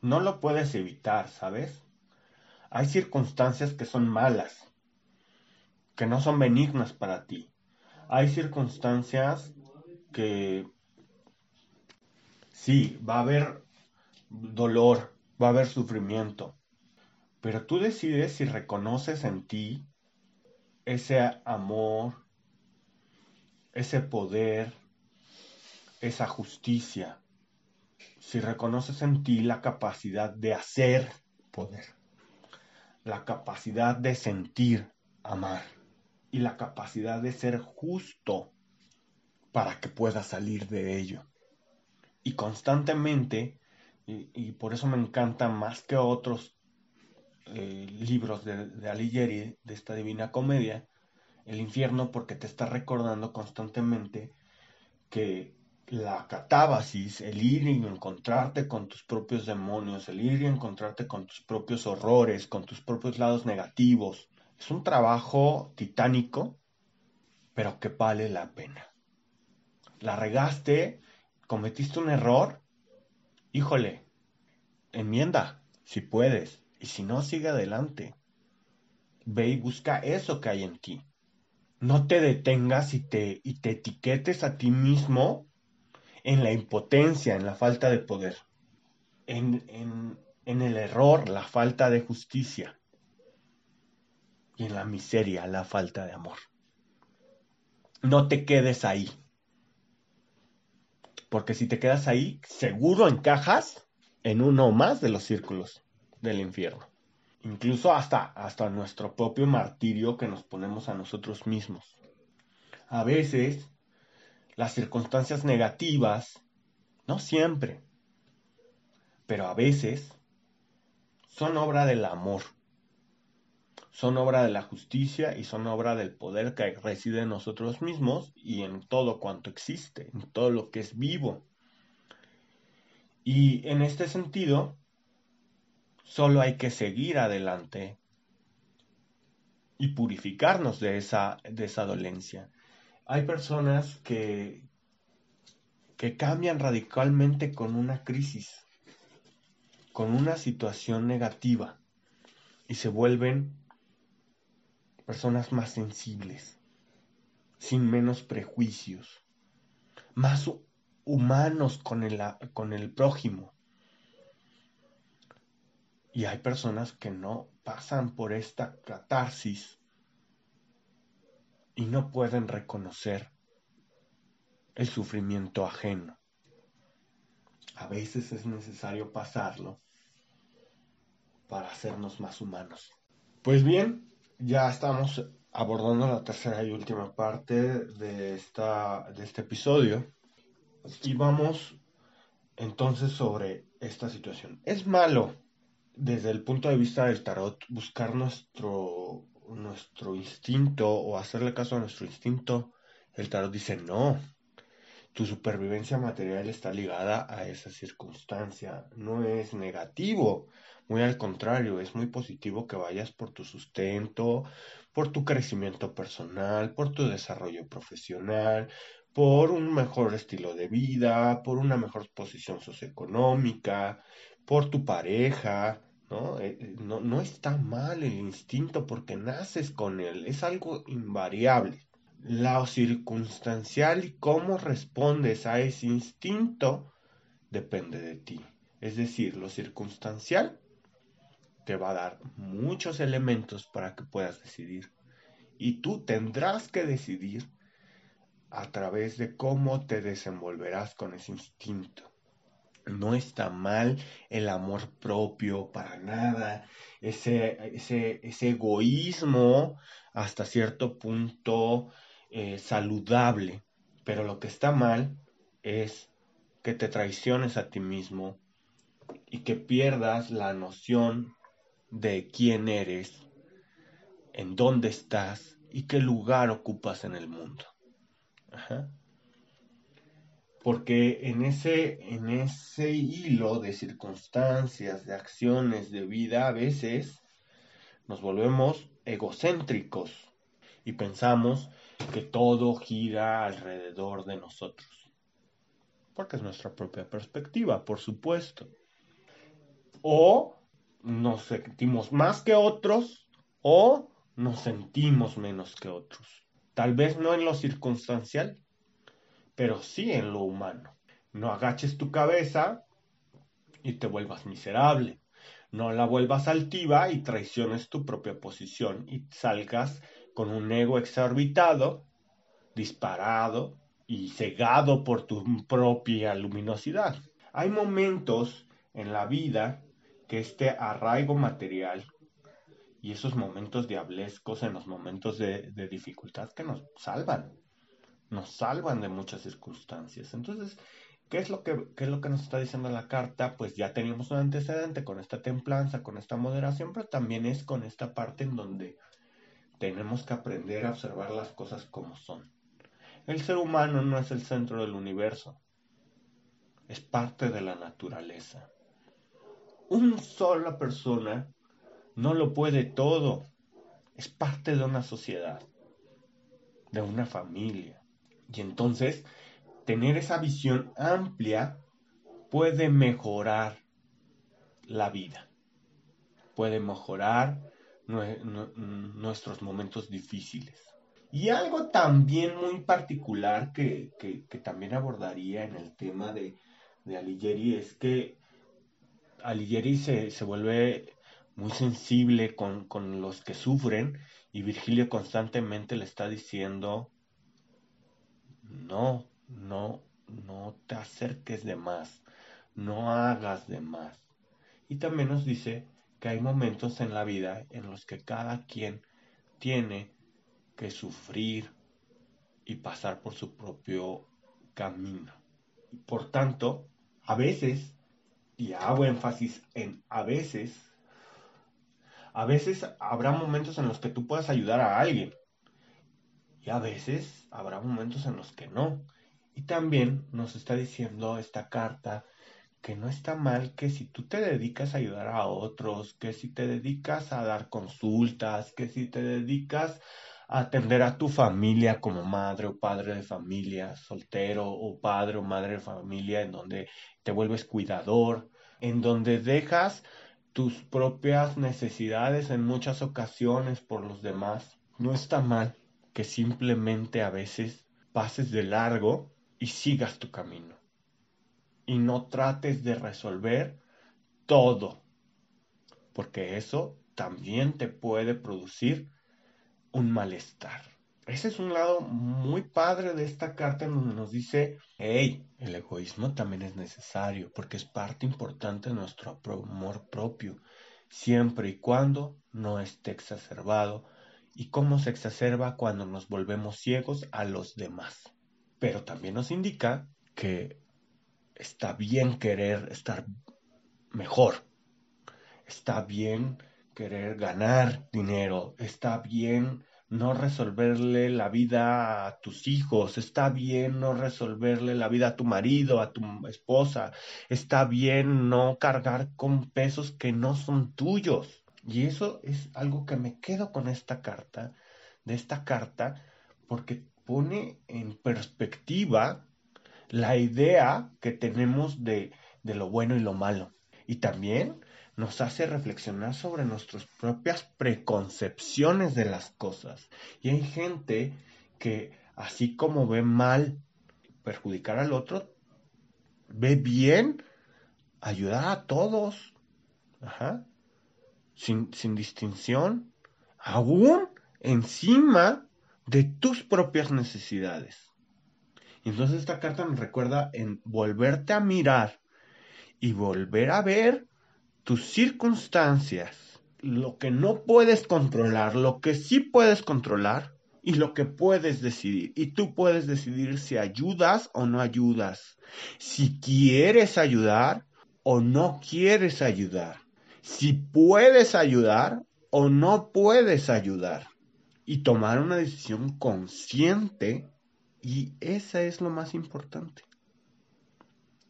no lo puedes evitar, ¿sabes? Hay circunstancias que son malas, que no son benignas para ti. Hay circunstancias que sí, va a haber dolor, va a haber sufrimiento. Pero tú decides si reconoces en ti ese amor, ese poder, esa justicia. Si reconoces en ti la capacidad de hacer poder, la capacidad de sentir amar y la capacidad de ser justo para que puedas salir de ello. Y constantemente y, por eso me encanta más que otros eh, libros de, de Alighieri, de esta Divina Comedia, el infierno, porque te está recordando constantemente que la catábasis, el ir y encontrarte con tus propios demonios, el ir y encontrarte con tus propios horrores, con tus propios lados negativos, es un trabajo titánico, pero que vale la pena. La regaste, cometiste un error, híjole, enmienda, si puedes, y si no, sigue adelante. Ve y busca eso que hay en ti. No te detengas y te, y te etiquetes a ti mismo en la impotencia, en la falta de poder, en, en, en el error, la falta de justicia, y en la miseria, la falta de amor. No te quedes ahí porque si te quedas ahí, seguro encajas en uno o más de los círculos del infierno. Incluso hasta, hasta nuestro propio martirio que nos ponemos a nosotros mismos. A veces, las circunstancias negativas, no siempre, pero a veces, son obra del amor son obra de la justicia y son obra del poder que reside en nosotros mismos y en todo cuanto existe, en todo lo que es vivo. Y en este sentido, solo hay que seguir adelante y purificarnos de esa, de esa dolencia. Hay personas que, que cambian radicalmente con una crisis, con una situación negativa y se vuelven personas más sensibles, sin menos prejuicios, más humanos con el, con el prójimo. Y hay personas que no pasan por esta catarsis y no pueden reconocer el sufrimiento ajeno. A veces es necesario pasarlo para hacernos más humanos. Pues bien, ya estamos abordando la tercera y última parte de, esta, de este episodio y vamos entonces sobre esta situación. ¿Es malo desde el punto de vista del tarot buscar nuestro, nuestro instinto o hacerle caso a nuestro instinto? El tarot dice no, tu supervivencia material está ligada a esa circunstancia. No es negativo, muy al contrario, es muy positivo que vayas por tu sustento, por tu crecimiento personal, por tu desarrollo profesional, por un mejor estilo de vida, por una mejor posición socioeconómica, por tu pareja, ¿no? Eh, eh, no, no está mal el instinto porque naces con él, es algo invariable. Lo circunstancial y cómo respondes a ese instinto depende de ti. Es decir, lo circunstancial te va a dar muchos elementos para que puedas decidir. Y tú tendrás que decidir a través de cómo te desenvolverás con ese instinto. No está mal el amor propio para nada, ese, ese, ese egoísmo hasta cierto punto eh, saludable, pero lo que está mal es que te traiciones a ti mismo y que pierdas la noción de quién eres, en dónde estás y qué lugar ocupas en el mundo. Porque en ese, en ese hilo de circunstancias, de acciones, de vida, a veces nos volvemos egocéntricos y pensamos que todo gira alrededor de nosotros. Porque es nuestra propia perspectiva, por supuesto. O nos sentimos más que otros o nos sentimos menos que otros. Tal vez no en lo circunstancial, pero sí en lo humano. No agaches tu cabeza y te vuelvas miserable. No la vuelvas altiva y traiciones tu propia posición y salgas con un ego exorbitado, disparado y cegado por tu propia luminosidad. Hay momentos en la vida que este arraigo material y esos momentos diablescos en los momentos de, dificultad que nos salvan, nos salvan de muchas circunstancias. Entonces, ¿qué es, lo que, ¿qué es lo que nos está diciendo la carta? Pues ya teníamos un antecedente con esta templanza, con esta moderación, pero también es con esta parte en donde tenemos que aprender a observar las cosas como son. El ser humano no es el centro del universo, es parte de la naturaleza. Una sola persona no lo puede todo, es parte de una sociedad, de una familia. Y entonces, tener esa visión amplia puede mejorar la vida, puede mejorar nuestros momentos difíciles. Y algo también muy particular que, también abordaría en el tema de, de Alighieri es que Alighieri se, se vuelve muy sensible con, con, los que sufren y Virgilio constantemente le está diciendo, no, no, no te acerques de más, no hagas de más. Y también nos dice que hay momentos en la vida en los que cada quien tiene que sufrir y pasar por su propio camino. Por tanto, a veces, y hago énfasis en a veces, a veces habrá momentos en los que tú puedas ayudar a alguien y a veces habrá momentos en los que no. Y también nos está diciendo esta carta que no está mal que si tú te dedicas a ayudar a otros, que si te dedicas a dar consultas, que si te dedicas a atender a tu familia como madre o padre de familia, soltero o padre o madre de familia, en donde te vuelves cuidador, en donde dejas tus propias necesidades en muchas ocasiones por los demás. no está mal que simplemente a veces pases de largo y sigas tu camino. Y no trates de resolver todo, porque eso también te puede producir un malestar. Ese es un lado muy padre de esta carta en donde nos dice, hey, el egoísmo también es necesario porque es parte importante de nuestro amor propio, siempre y cuando no esté exacerbado y cómo se exacerba cuando nos volvemos ciegos a los demás. Pero también nos indica que está bien querer estar mejor, está bien querer ganar dinero, está bien no resolverle la vida a tus hijos, está bien no resolverle la vida a tu marido, a tu esposa, está bien no cargar con pesos que no son tuyos. Y eso es algo que me quedo con esta carta, de esta carta, porque pone en perspectiva la idea que tenemos de, de lo bueno y lo malo. Y también nos hace reflexionar sobre nuestras propias preconcepciones de las cosas. Y hay gente que, así como ve mal perjudicar al otro, ve bien ayudar a todos, Sin, sin distinción, aún encima de tus propias necesidades. Y entonces esta carta nos recuerda en volverte a mirar y volver a ver tus circunstancias, lo que no puedes controlar, lo que sí puedes controlar y lo que puedes decidir. Y tú puedes decidir si ayudas o no ayudas, si quieres ayudar o no quieres ayudar, si puedes ayudar o no puedes ayudar. Y tomar una decisión consciente y esa es lo más importante.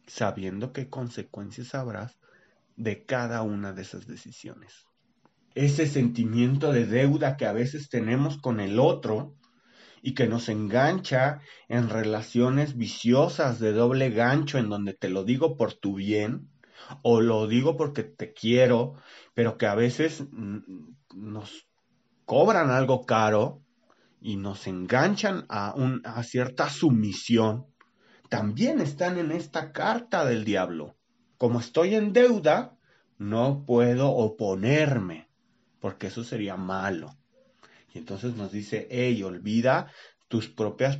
Sabiendo qué consecuencias habrás de cada una de esas decisiones. Ese sentimiento de deuda que a veces tenemos con el otro y que nos engancha en relaciones viciosas de doble gancho en donde te lo digo por tu bien o lo digo porque te quiero, pero que a veces nos cobran algo caro y nos enganchan a, a cierta sumisión, también están en esta carta del diablo como estoy en deuda, no puedo oponerme, porque eso sería malo. Y entonces nos dice, hey, olvida tus propias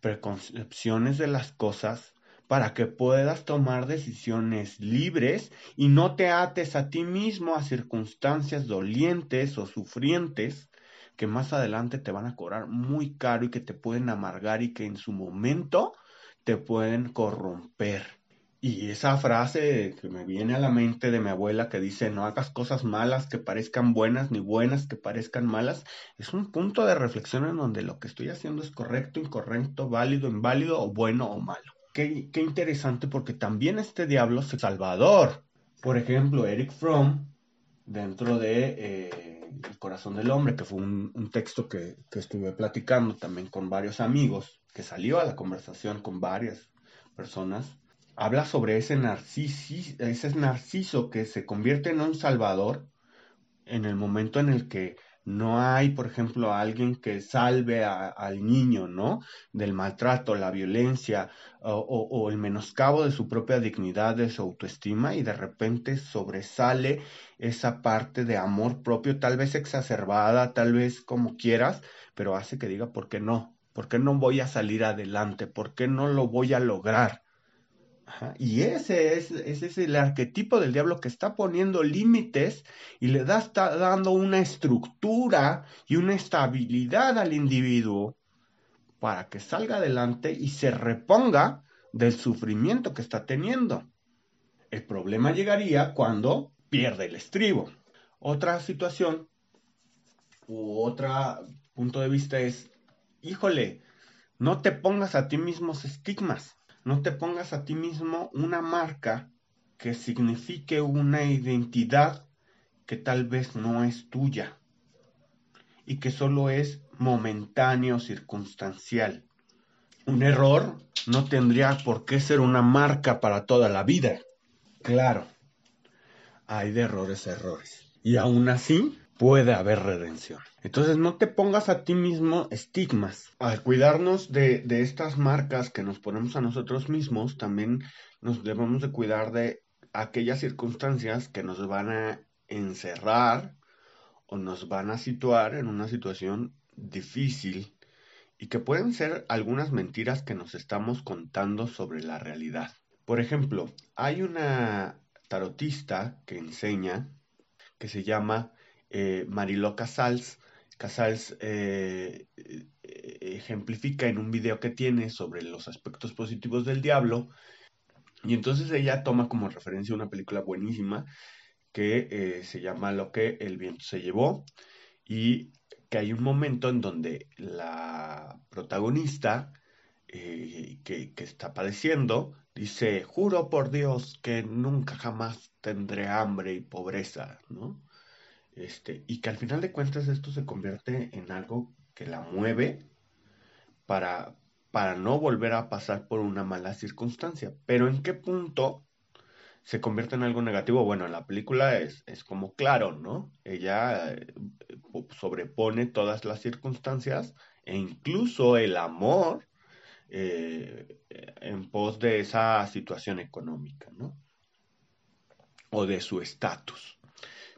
preconcepciones de las cosas para que puedas tomar decisiones libres y no te ates a ti mismo a circunstancias dolientes o sufrientes que más adelante te van a cobrar muy caro y que te pueden amargar y que en su momento te pueden corromper. Y esa frase que me viene a la mente de mi abuela que dice, no hagas cosas malas que parezcan buenas, ni buenas que parezcan malas, es un punto de reflexión en donde lo que estoy haciendo es correcto, incorrecto, válido, inválido o bueno o malo. Qué, interesante porque también este diablo es salvador. Por ejemplo, Eric Fromm, dentro de eh, El corazón del hombre, que fue un, texto que, que estuve platicando también con varios amigos, que salió a la conversación con varias personas, habla sobre ese, ese narciso que se convierte en un salvador en el momento en el que no hay, por ejemplo, alguien que salve al niño, ¿no? Del maltrato, la violencia o, o, el menoscabo de su propia dignidad, de su autoestima y de repente sobresale esa parte de amor propio, tal vez exacerbada, tal vez como quieras, pero hace que diga, ¿por qué no? ¿Por qué no voy a salir adelante? ¿Por qué no lo voy a lograr? Y ese es, ese es el arquetipo del diablo que está poniendo límites y le da, está dando una estructura y una estabilidad al individuo para que salga adelante y se reponga del sufrimiento que está teniendo. El problema llegaría cuando pierde el estribo. Otra situación u otro punto de vista es, híjole, no te pongas a ti mismos estigmas no te pongas a ti mismo una marca que signifique una identidad que tal vez no es tuya y que solo es momentáneo, circunstancial. Un error no tendría por qué ser una marca para toda la vida. Claro, hay de errores a errores. Y aún así, puede haber redención. Entonces no te pongas a ti mismo estigmas. Al cuidarnos de, estas marcas que nos ponemos a nosotros mismos, también nos debemos de cuidar de aquellas circunstancias que nos van a encerrar o nos van a situar en una situación difícil y que pueden ser algunas mentiras que nos estamos contando sobre la realidad. Por ejemplo, hay una tarotista que enseña que se llama eh, Mariló Casals. Casals eh, eh, ejemplifica en un video que tiene sobre los aspectos positivos del diablo y entonces ella toma como referencia una película buenísima que se llama Lo que el viento se llevó y que hay un momento en donde la protagonista que, que, está padeciendo dice, juro por Dios que nunca jamás tendré hambre y pobreza, ¿no? Este, y que al final de cuentas esto se convierte en algo que la mueve para, para no volver a pasar por una mala circunstancia. Pero en qué punto se convierte en algo negativo? Bueno, en la película es, es como claro, ¿no? Ella eh, sobrepone todas las circunstancias e incluso el amor eh, en pos de esa situación económica, ¿no? O de su estatus.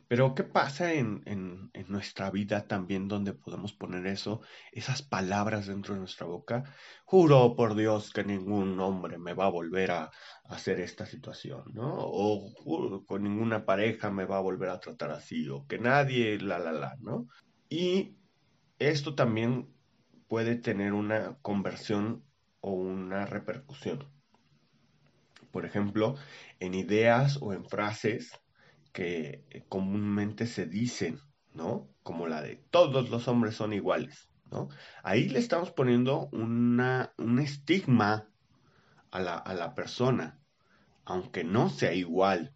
Pero ¿qué pasa en, en, nuestra vida también donde podemos poner eso, esas palabras dentro de nuestra boca? Juro por Dios que ningún hombre me va a volver a, hacer esta situación, ¿no? O juro, con ninguna pareja me va a volver a tratar así, o que nadie, la, la, la, ¿no? Y esto también puede tener una conversión o una repercusión. Por ejemplo, en ideas o en frases que eh, comúnmente se dicen, ¿no? Como la de todos los hombres son iguales, ¿no? Ahí le estamos poniendo una, un estigma a la, a la persona, aunque no sea igual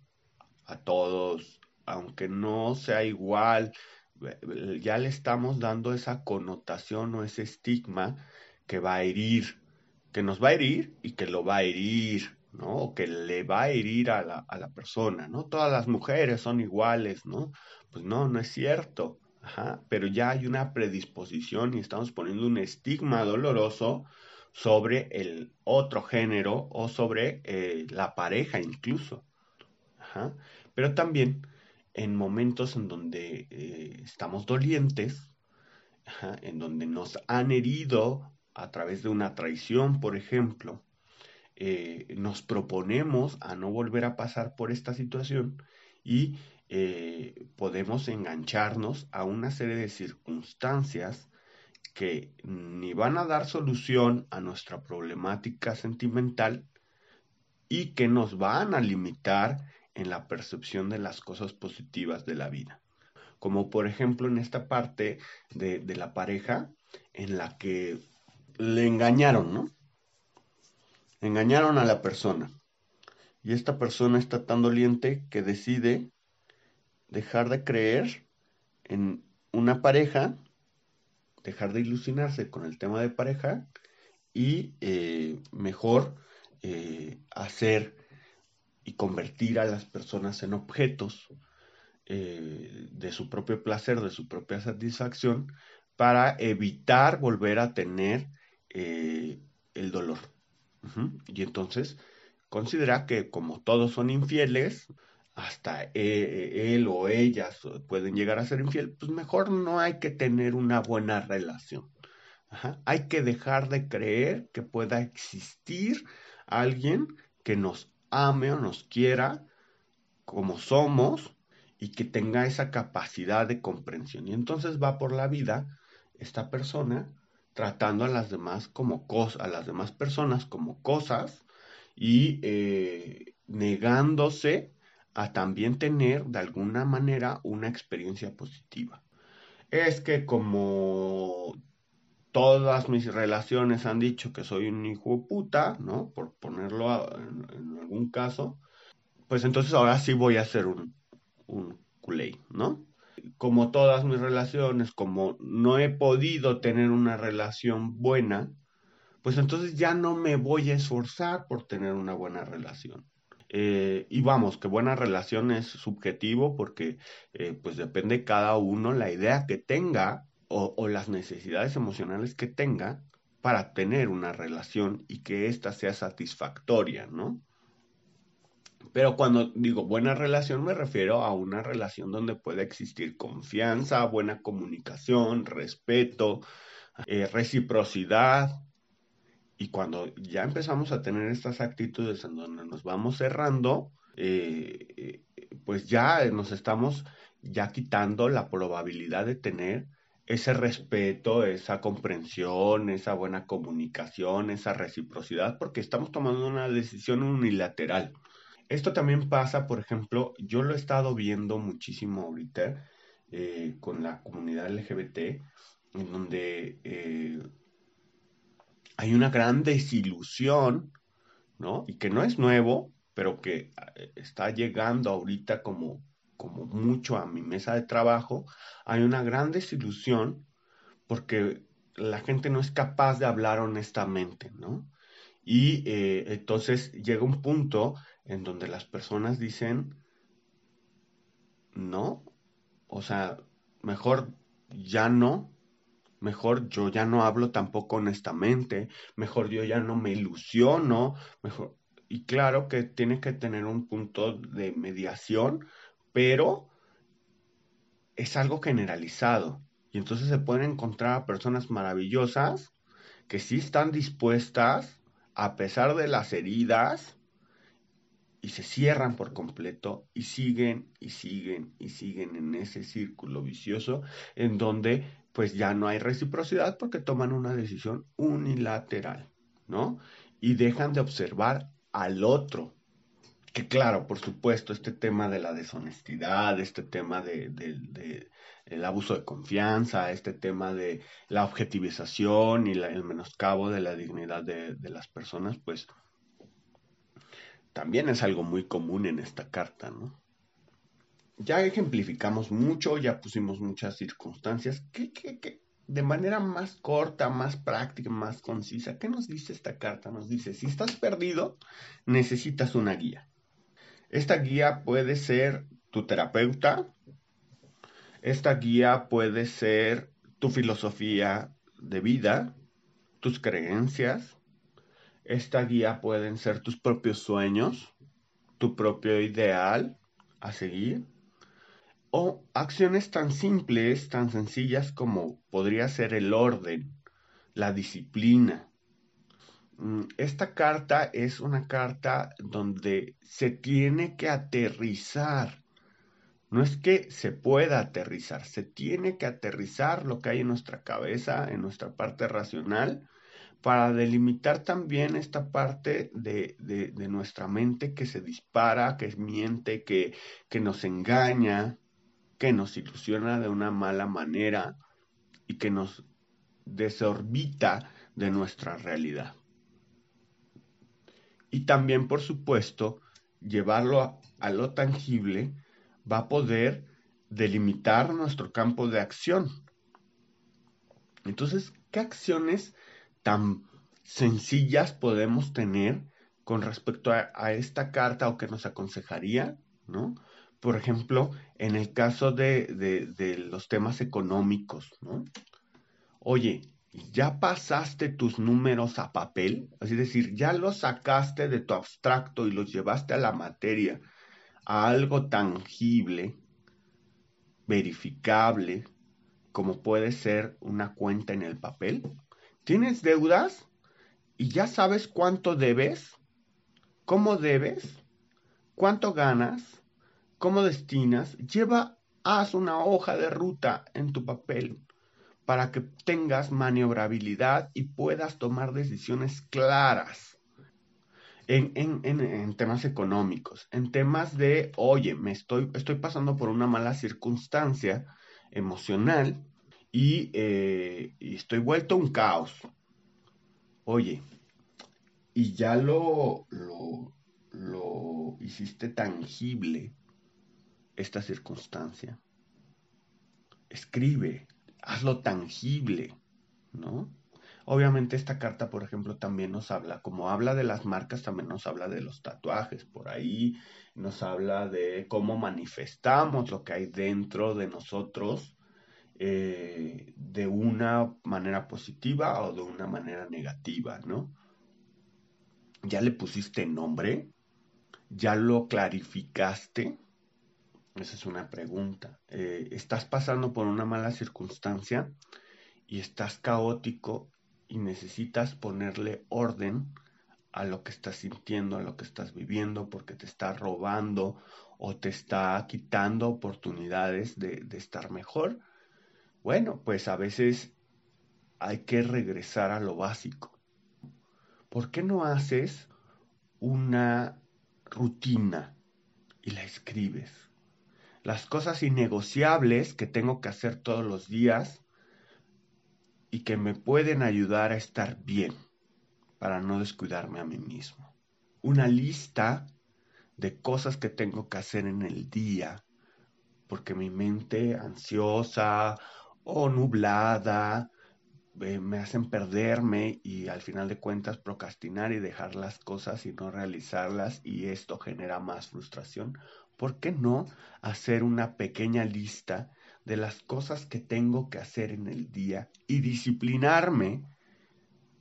a todos, aunque no sea igual, eh, ya le estamos dando esa connotación o ese estigma que va a herir, que nos va a herir y que lo va a herir, ¿no? O que le va a herir a la, a la persona, ¿no? Todas las mujeres son iguales, ¿no? Pues no, no es cierto. Ajá, pero ya hay una predisposición y estamos poniendo un estigma doloroso sobre el otro género o sobre eh, la pareja incluso. Ajá. Pero también en momentos en donde eh, estamos dolientes, ajá, en donde nos han herido a través de una traición, por ejemplo, eh, nos proponemos a no volver a pasar por esta situación y eh, podemos engancharnos a una serie de circunstancias que ni van a dar solución a nuestra problemática sentimental y que nos van a limitar en la percepción de las cosas positivas de la vida. Como por ejemplo en esta parte de, de la pareja en la que le engañaron, ¿no? Engañaron a la persona. Y esta persona está tan doliente que decide dejar de creer en una pareja, dejar de ilusionarse con el tema de pareja y eh, mejor eh, hacer y convertir a las personas en objetos eh, de su propio placer, de su propia satisfacción, para evitar volver a tener el dolor. Y entonces considera que como todos son infieles, hasta e, él o ellas pueden llegar a ser infiel, pues mejor no hay que tener una buena relación. Hay que dejar de creer que pueda existir alguien que nos ame o nos quiera como somos y que tenga esa capacidad de comprensión. Y entonces va por la vida esta persona tratando a las demás como cosas, a las demás personas como cosas y eh, negándose a también tener de alguna manera una experiencia positiva. Es que como todas mis relaciones han dicho que soy un hijo puta, ¿no? Por ponerlo en, algún caso, pues entonces ahora sí voy a ser un, un ¿no? Como todas mis relaciones, como no he podido tener una relación buena, pues entonces ya no me voy a esforzar por tener una buena relación. Eh, y vamos, que buena relación es subjetivo porque eh, pues depende cada uno la idea que tenga o, o, las necesidades emocionales que tenga para tener una relación y que ésta sea satisfactoria, ¿no? Pero cuando digo buena relación me refiero a una relación donde puede existir confianza, buena comunicación, respeto, eh, reciprocidad. Y cuando ya empezamos a tener estas actitudes en donde nos vamos cerrando, eh, pues ya nos estamos ya quitando la probabilidad de tener ese respeto, esa comprensión, esa buena comunicación, esa reciprocidad, porque estamos tomando una decisión unilateral. Esto también pasa, por ejemplo, yo lo he estado viendo muchísimo ahorita eh, con la comunidad LGBT, en donde eh, hay una gran desilusión, ¿no? Y que no es nuevo, pero que eh, está llegando ahorita como, como mucho a mi mesa de trabajo, hay una gran desilusión porque la gente no es capaz de hablar honestamente, ¿no? Y entonces llega un punto en donde las personas dicen, no, o sea, mejor ya no, mejor yo ya no hablo tampoco honestamente, mejor yo ya no me ilusiono, mejor, y claro que tiene que tener un punto de mediación, pero es algo generalizado. Y entonces se pueden encontrar personas maravillosas que sí están dispuestas, a pesar de las heridas, y se cierran por completo y siguen y siguen y siguen en ese círculo vicioso en donde pues ya no hay reciprocidad porque toman una decisión unilateral, ¿no? Y dejan de observar al otro. Que claro, por supuesto, este tema de la deshonestidad, este tema de, el abuso de confianza, este tema de la objetivización y el menoscabo de la dignidad de, de las personas, pues también es algo muy común en esta carta, ¿no? Ya ejemplificamos mucho, ya pusimos muchas circunstancias. ¿Qué, qué, qué? De manera más corta, más práctica, más concisa, ¿qué nos dice esta carta? Nos dice, si estás perdido, necesitas una guía. Esta guía puede ser tu terapeuta, esta guía puede ser tu filosofía de vida, tus creencias, esta guía pueden ser tus propios sueños, tu propio ideal a seguir, o acciones tan simples, tan sencillas como podría ser el orden, la disciplina. Mm, esta carta es una carta donde se tiene que aterrizar. No es que se pueda aterrizar, se tiene que aterrizar lo que hay en nuestra cabeza, en nuestra parte racional, para delimitar también esta parte de, nuestra mente que se dispara, que miente, que, que nos engaña, que nos ilusiona de una mala manera y que nos desorbita de nuestra realidad. Y también, por supuesto, llevarlo a, a, lo tangible va a poder delimitar nuestro campo de acción. Entonces, ¿qué acciones tan sencillas podemos tener con respecto a, esta carta o que nos aconsejaría, ¿no? Por ejemplo, en el caso de, de los temas económicos, ¿no? Oye, ¿ya pasaste tus números a papel? Es decir, ya los sacaste de tu abstracto y los llevaste a la materia, a algo tangible, verificable, como puede ser una cuenta en el papel. ¿Tienes deudas? ¿Y ya sabes cuánto debes? ¿Cómo debes? ¿Cuánto ganas? ¿Cómo destinas? Lleva, haz una hoja de ruta en tu papel para que tengas maniobrabilidad y puedas tomar decisiones claras en, en, temas económicos, en temas de, oye, me estoy, estoy pasando por una mala circunstancia emocional eh, y, estoy vuelto un caos. Oye, y ya lo, lo, lo hiciste tangible esta circunstancia. Escribe, hazlo tangible, ¿no? Obviamente esta carta, por ejemplo, también nos habla, como habla de las marcas, también nos habla de los tatuajes por ahí, nos habla de cómo manifestamos lo que hay dentro de nosotros eh, de una manera positiva o de una manera negativa, ¿no? ¿Ya le pusiste nombre? ¿Ya lo clarificaste? Esa es una pregunta. Eh, ¿Estás pasando por una mala circunstancia y estás caótico y necesitas ponerle orden a lo que estás sintiendo, a lo que estás viviendo, porque te está robando o te está quitando oportunidades de, estar mejor. Bueno, pues a veces hay que regresar a lo básico. ¿Por qué no haces una rutina y la escribes? Las cosas innegociables que tengo que hacer todos los días y que me pueden ayudar a estar bien para no descuidarme a mí mismo. Una lista de cosas que tengo que hacer en el día, porque mi mente ansiosa o nublada eh, me hacen perderme y al final de cuentas procrastinar y dejar las cosas y no realizarlas y esto genera más frustración. ¿Por qué no hacer una pequeña lista de las cosas que tengo que hacer en el día y disciplinarme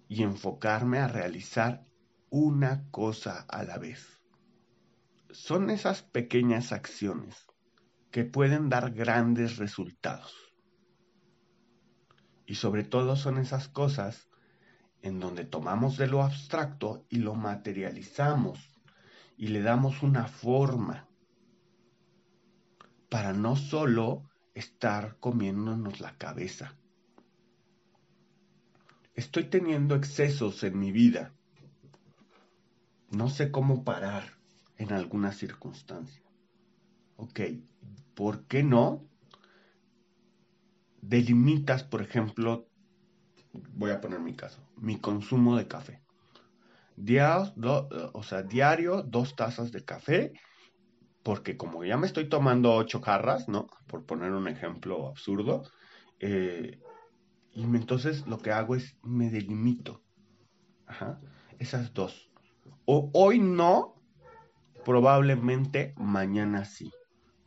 y enfocarme a realizar una cosa a la vez. Son esas pequeñas acciones que pueden dar grandes resultados. Y sobre todo son esas cosas en donde tomamos de lo abstracto y lo materializamos y le damos una forma para no solo estar comiéndonos la cabeza, Estoy teniendo excesos en mi vida. No sé cómo parar en alguna circunstancia. Ok, ¿por qué no? Delimitas, por ejemplo, voy a poner mi caso, mi consumo de café. o sea, diario dos tazas de café, porque como ya me estoy tomando ocho jarras, ¿no? Por poner un ejemplo absurdo, eh, y entonces lo que hago es me delimito. Ajá. Esas dos. O hoy no, probablemente mañana sí.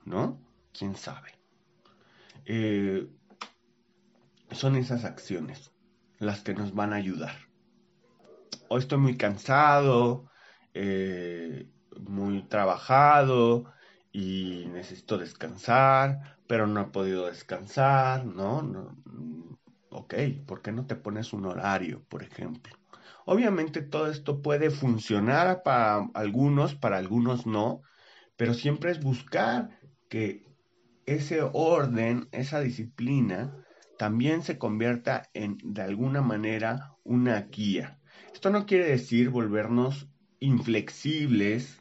¿No? ¿Quién sabe? Eh, son esas acciones las que nos van a ayudar. Hoy estoy muy cansado, eh, muy trabajado y necesito descansar, pero no he podido descansar, ¿no? no Ok, ¿por qué no te pones un horario, por ejemplo? Obviamente todo esto puede funcionar para algunos, para algunos no, pero siempre es buscar que ese orden, esa disciplina, también se convierta en, de alguna manera, una guía. Esto no quiere decir volvernos inflexibles,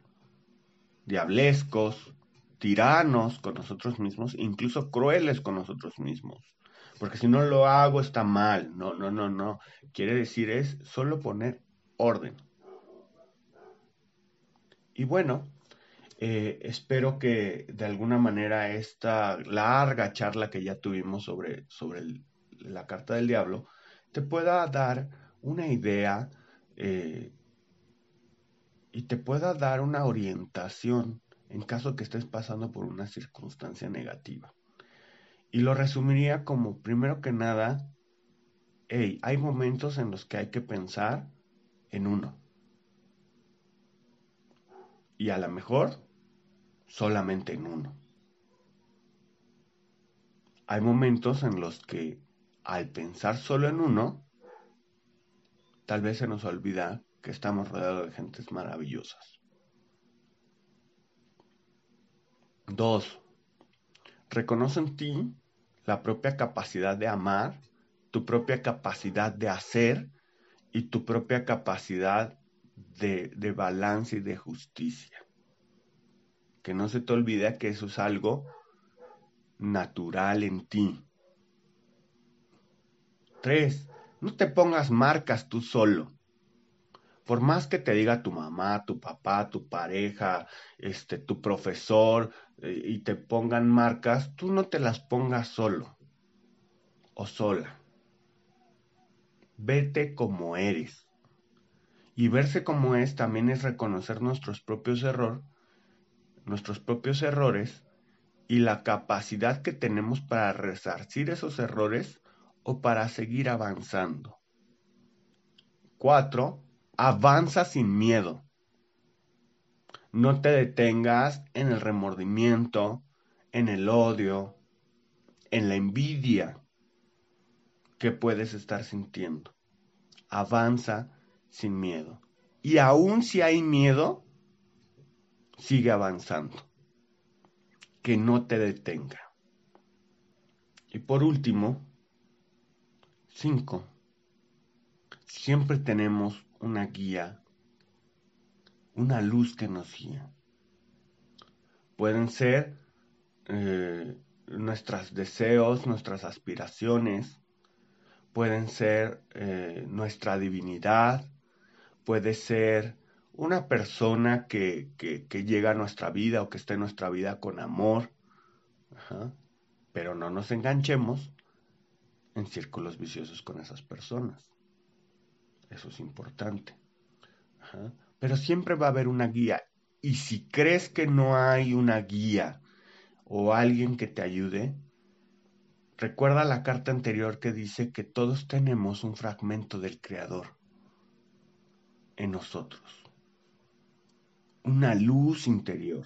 diablescos, tiranos con nosotros mismos, incluso crueles con nosotros mismos porque si no lo hago está mal. No, no, no, no. Quiere decir es solo poner orden. Y bueno, eh, espero que de alguna manera esta larga charla que ya tuvimos sobre, sobre la carta del diablo te pueda dar una idea eh, y te pueda dar una orientación en caso que estés pasando por una circunstancia negativa. Y lo resumiría como, primero que nada, hey, hay momentos en los que hay que pensar en uno. Y a lo mejor solamente en uno. Hay momentos en los que al pensar solo en uno, tal vez se nos olvida que estamos rodeados de gentes maravillosas. Dos, reconoce en ti la propia capacidad de amar, tu propia capacidad de hacer y tu propia capacidad de, de balance y de justicia. Que no se te olvide que eso es algo natural en ti. Tres, no te pongas marcas tú solo. Por más que te diga tu mamá, tu papá, tu pareja, este, tu profesor, eh, y te pongan marcas, tú no te las pongas solo o sola. vete como eres. Y verse como es también es reconocer nuestros propios errores, nuestros propios errores y la capacidad que tenemos para resarcir esos errores o para seguir avanzando. 4. Avanza sin miedo. No te detengas en el remordimiento, en el odio, en la envidia que puedes estar sintiendo. Avanza sin miedo. Y aun si hay miedo, sigue avanzando. Que no te detenga. Y por último, 5. Siempre tenemos una guía, una luz que nos guía. Pueden ser eh, nuestros deseos, nuestras aspiraciones, pueden ser eh, nuestra divinidad, puede ser una persona que, llega a nuestra vida o que está en nuestra vida con amor. Pero no nos enganchemos en círculos viciosos con esas personas. Eso es importante. Pero siempre va a haber una guía. Y si crees que no hay una guía o alguien que te ayude, recuerda la carta anterior que dice que todos tenemos un fragmento del Creador en nosotros. Una luz interior.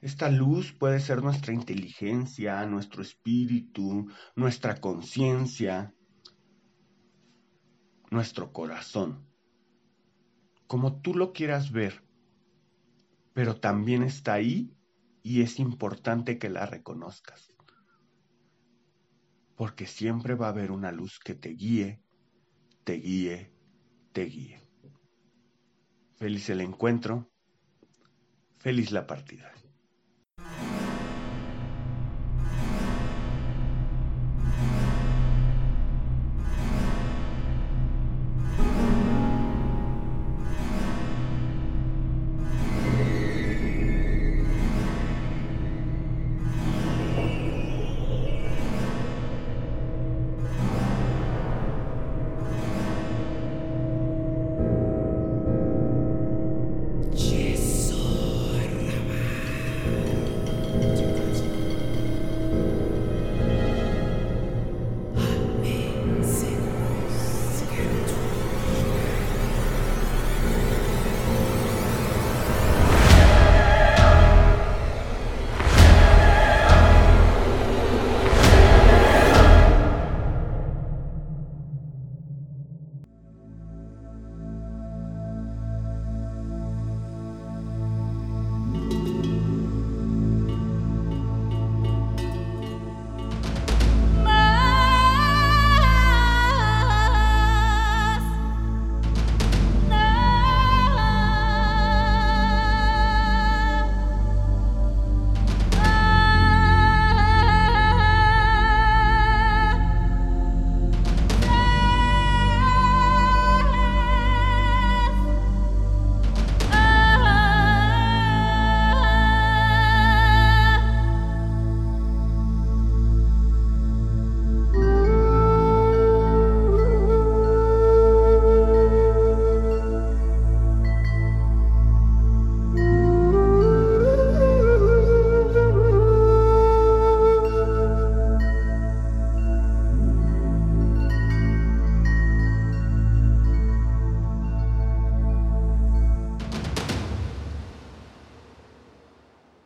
Esta luz puede ser nuestra inteligencia, nuestro espíritu, nuestra conciencia, nuestro corazón. Como tú lo quieras ver, pero también está ahí y es importante que la reconozcas. Porque siempre va a haber una luz que te guíe, te guíe, te guíe. Feliz el encuentro, feliz la partida.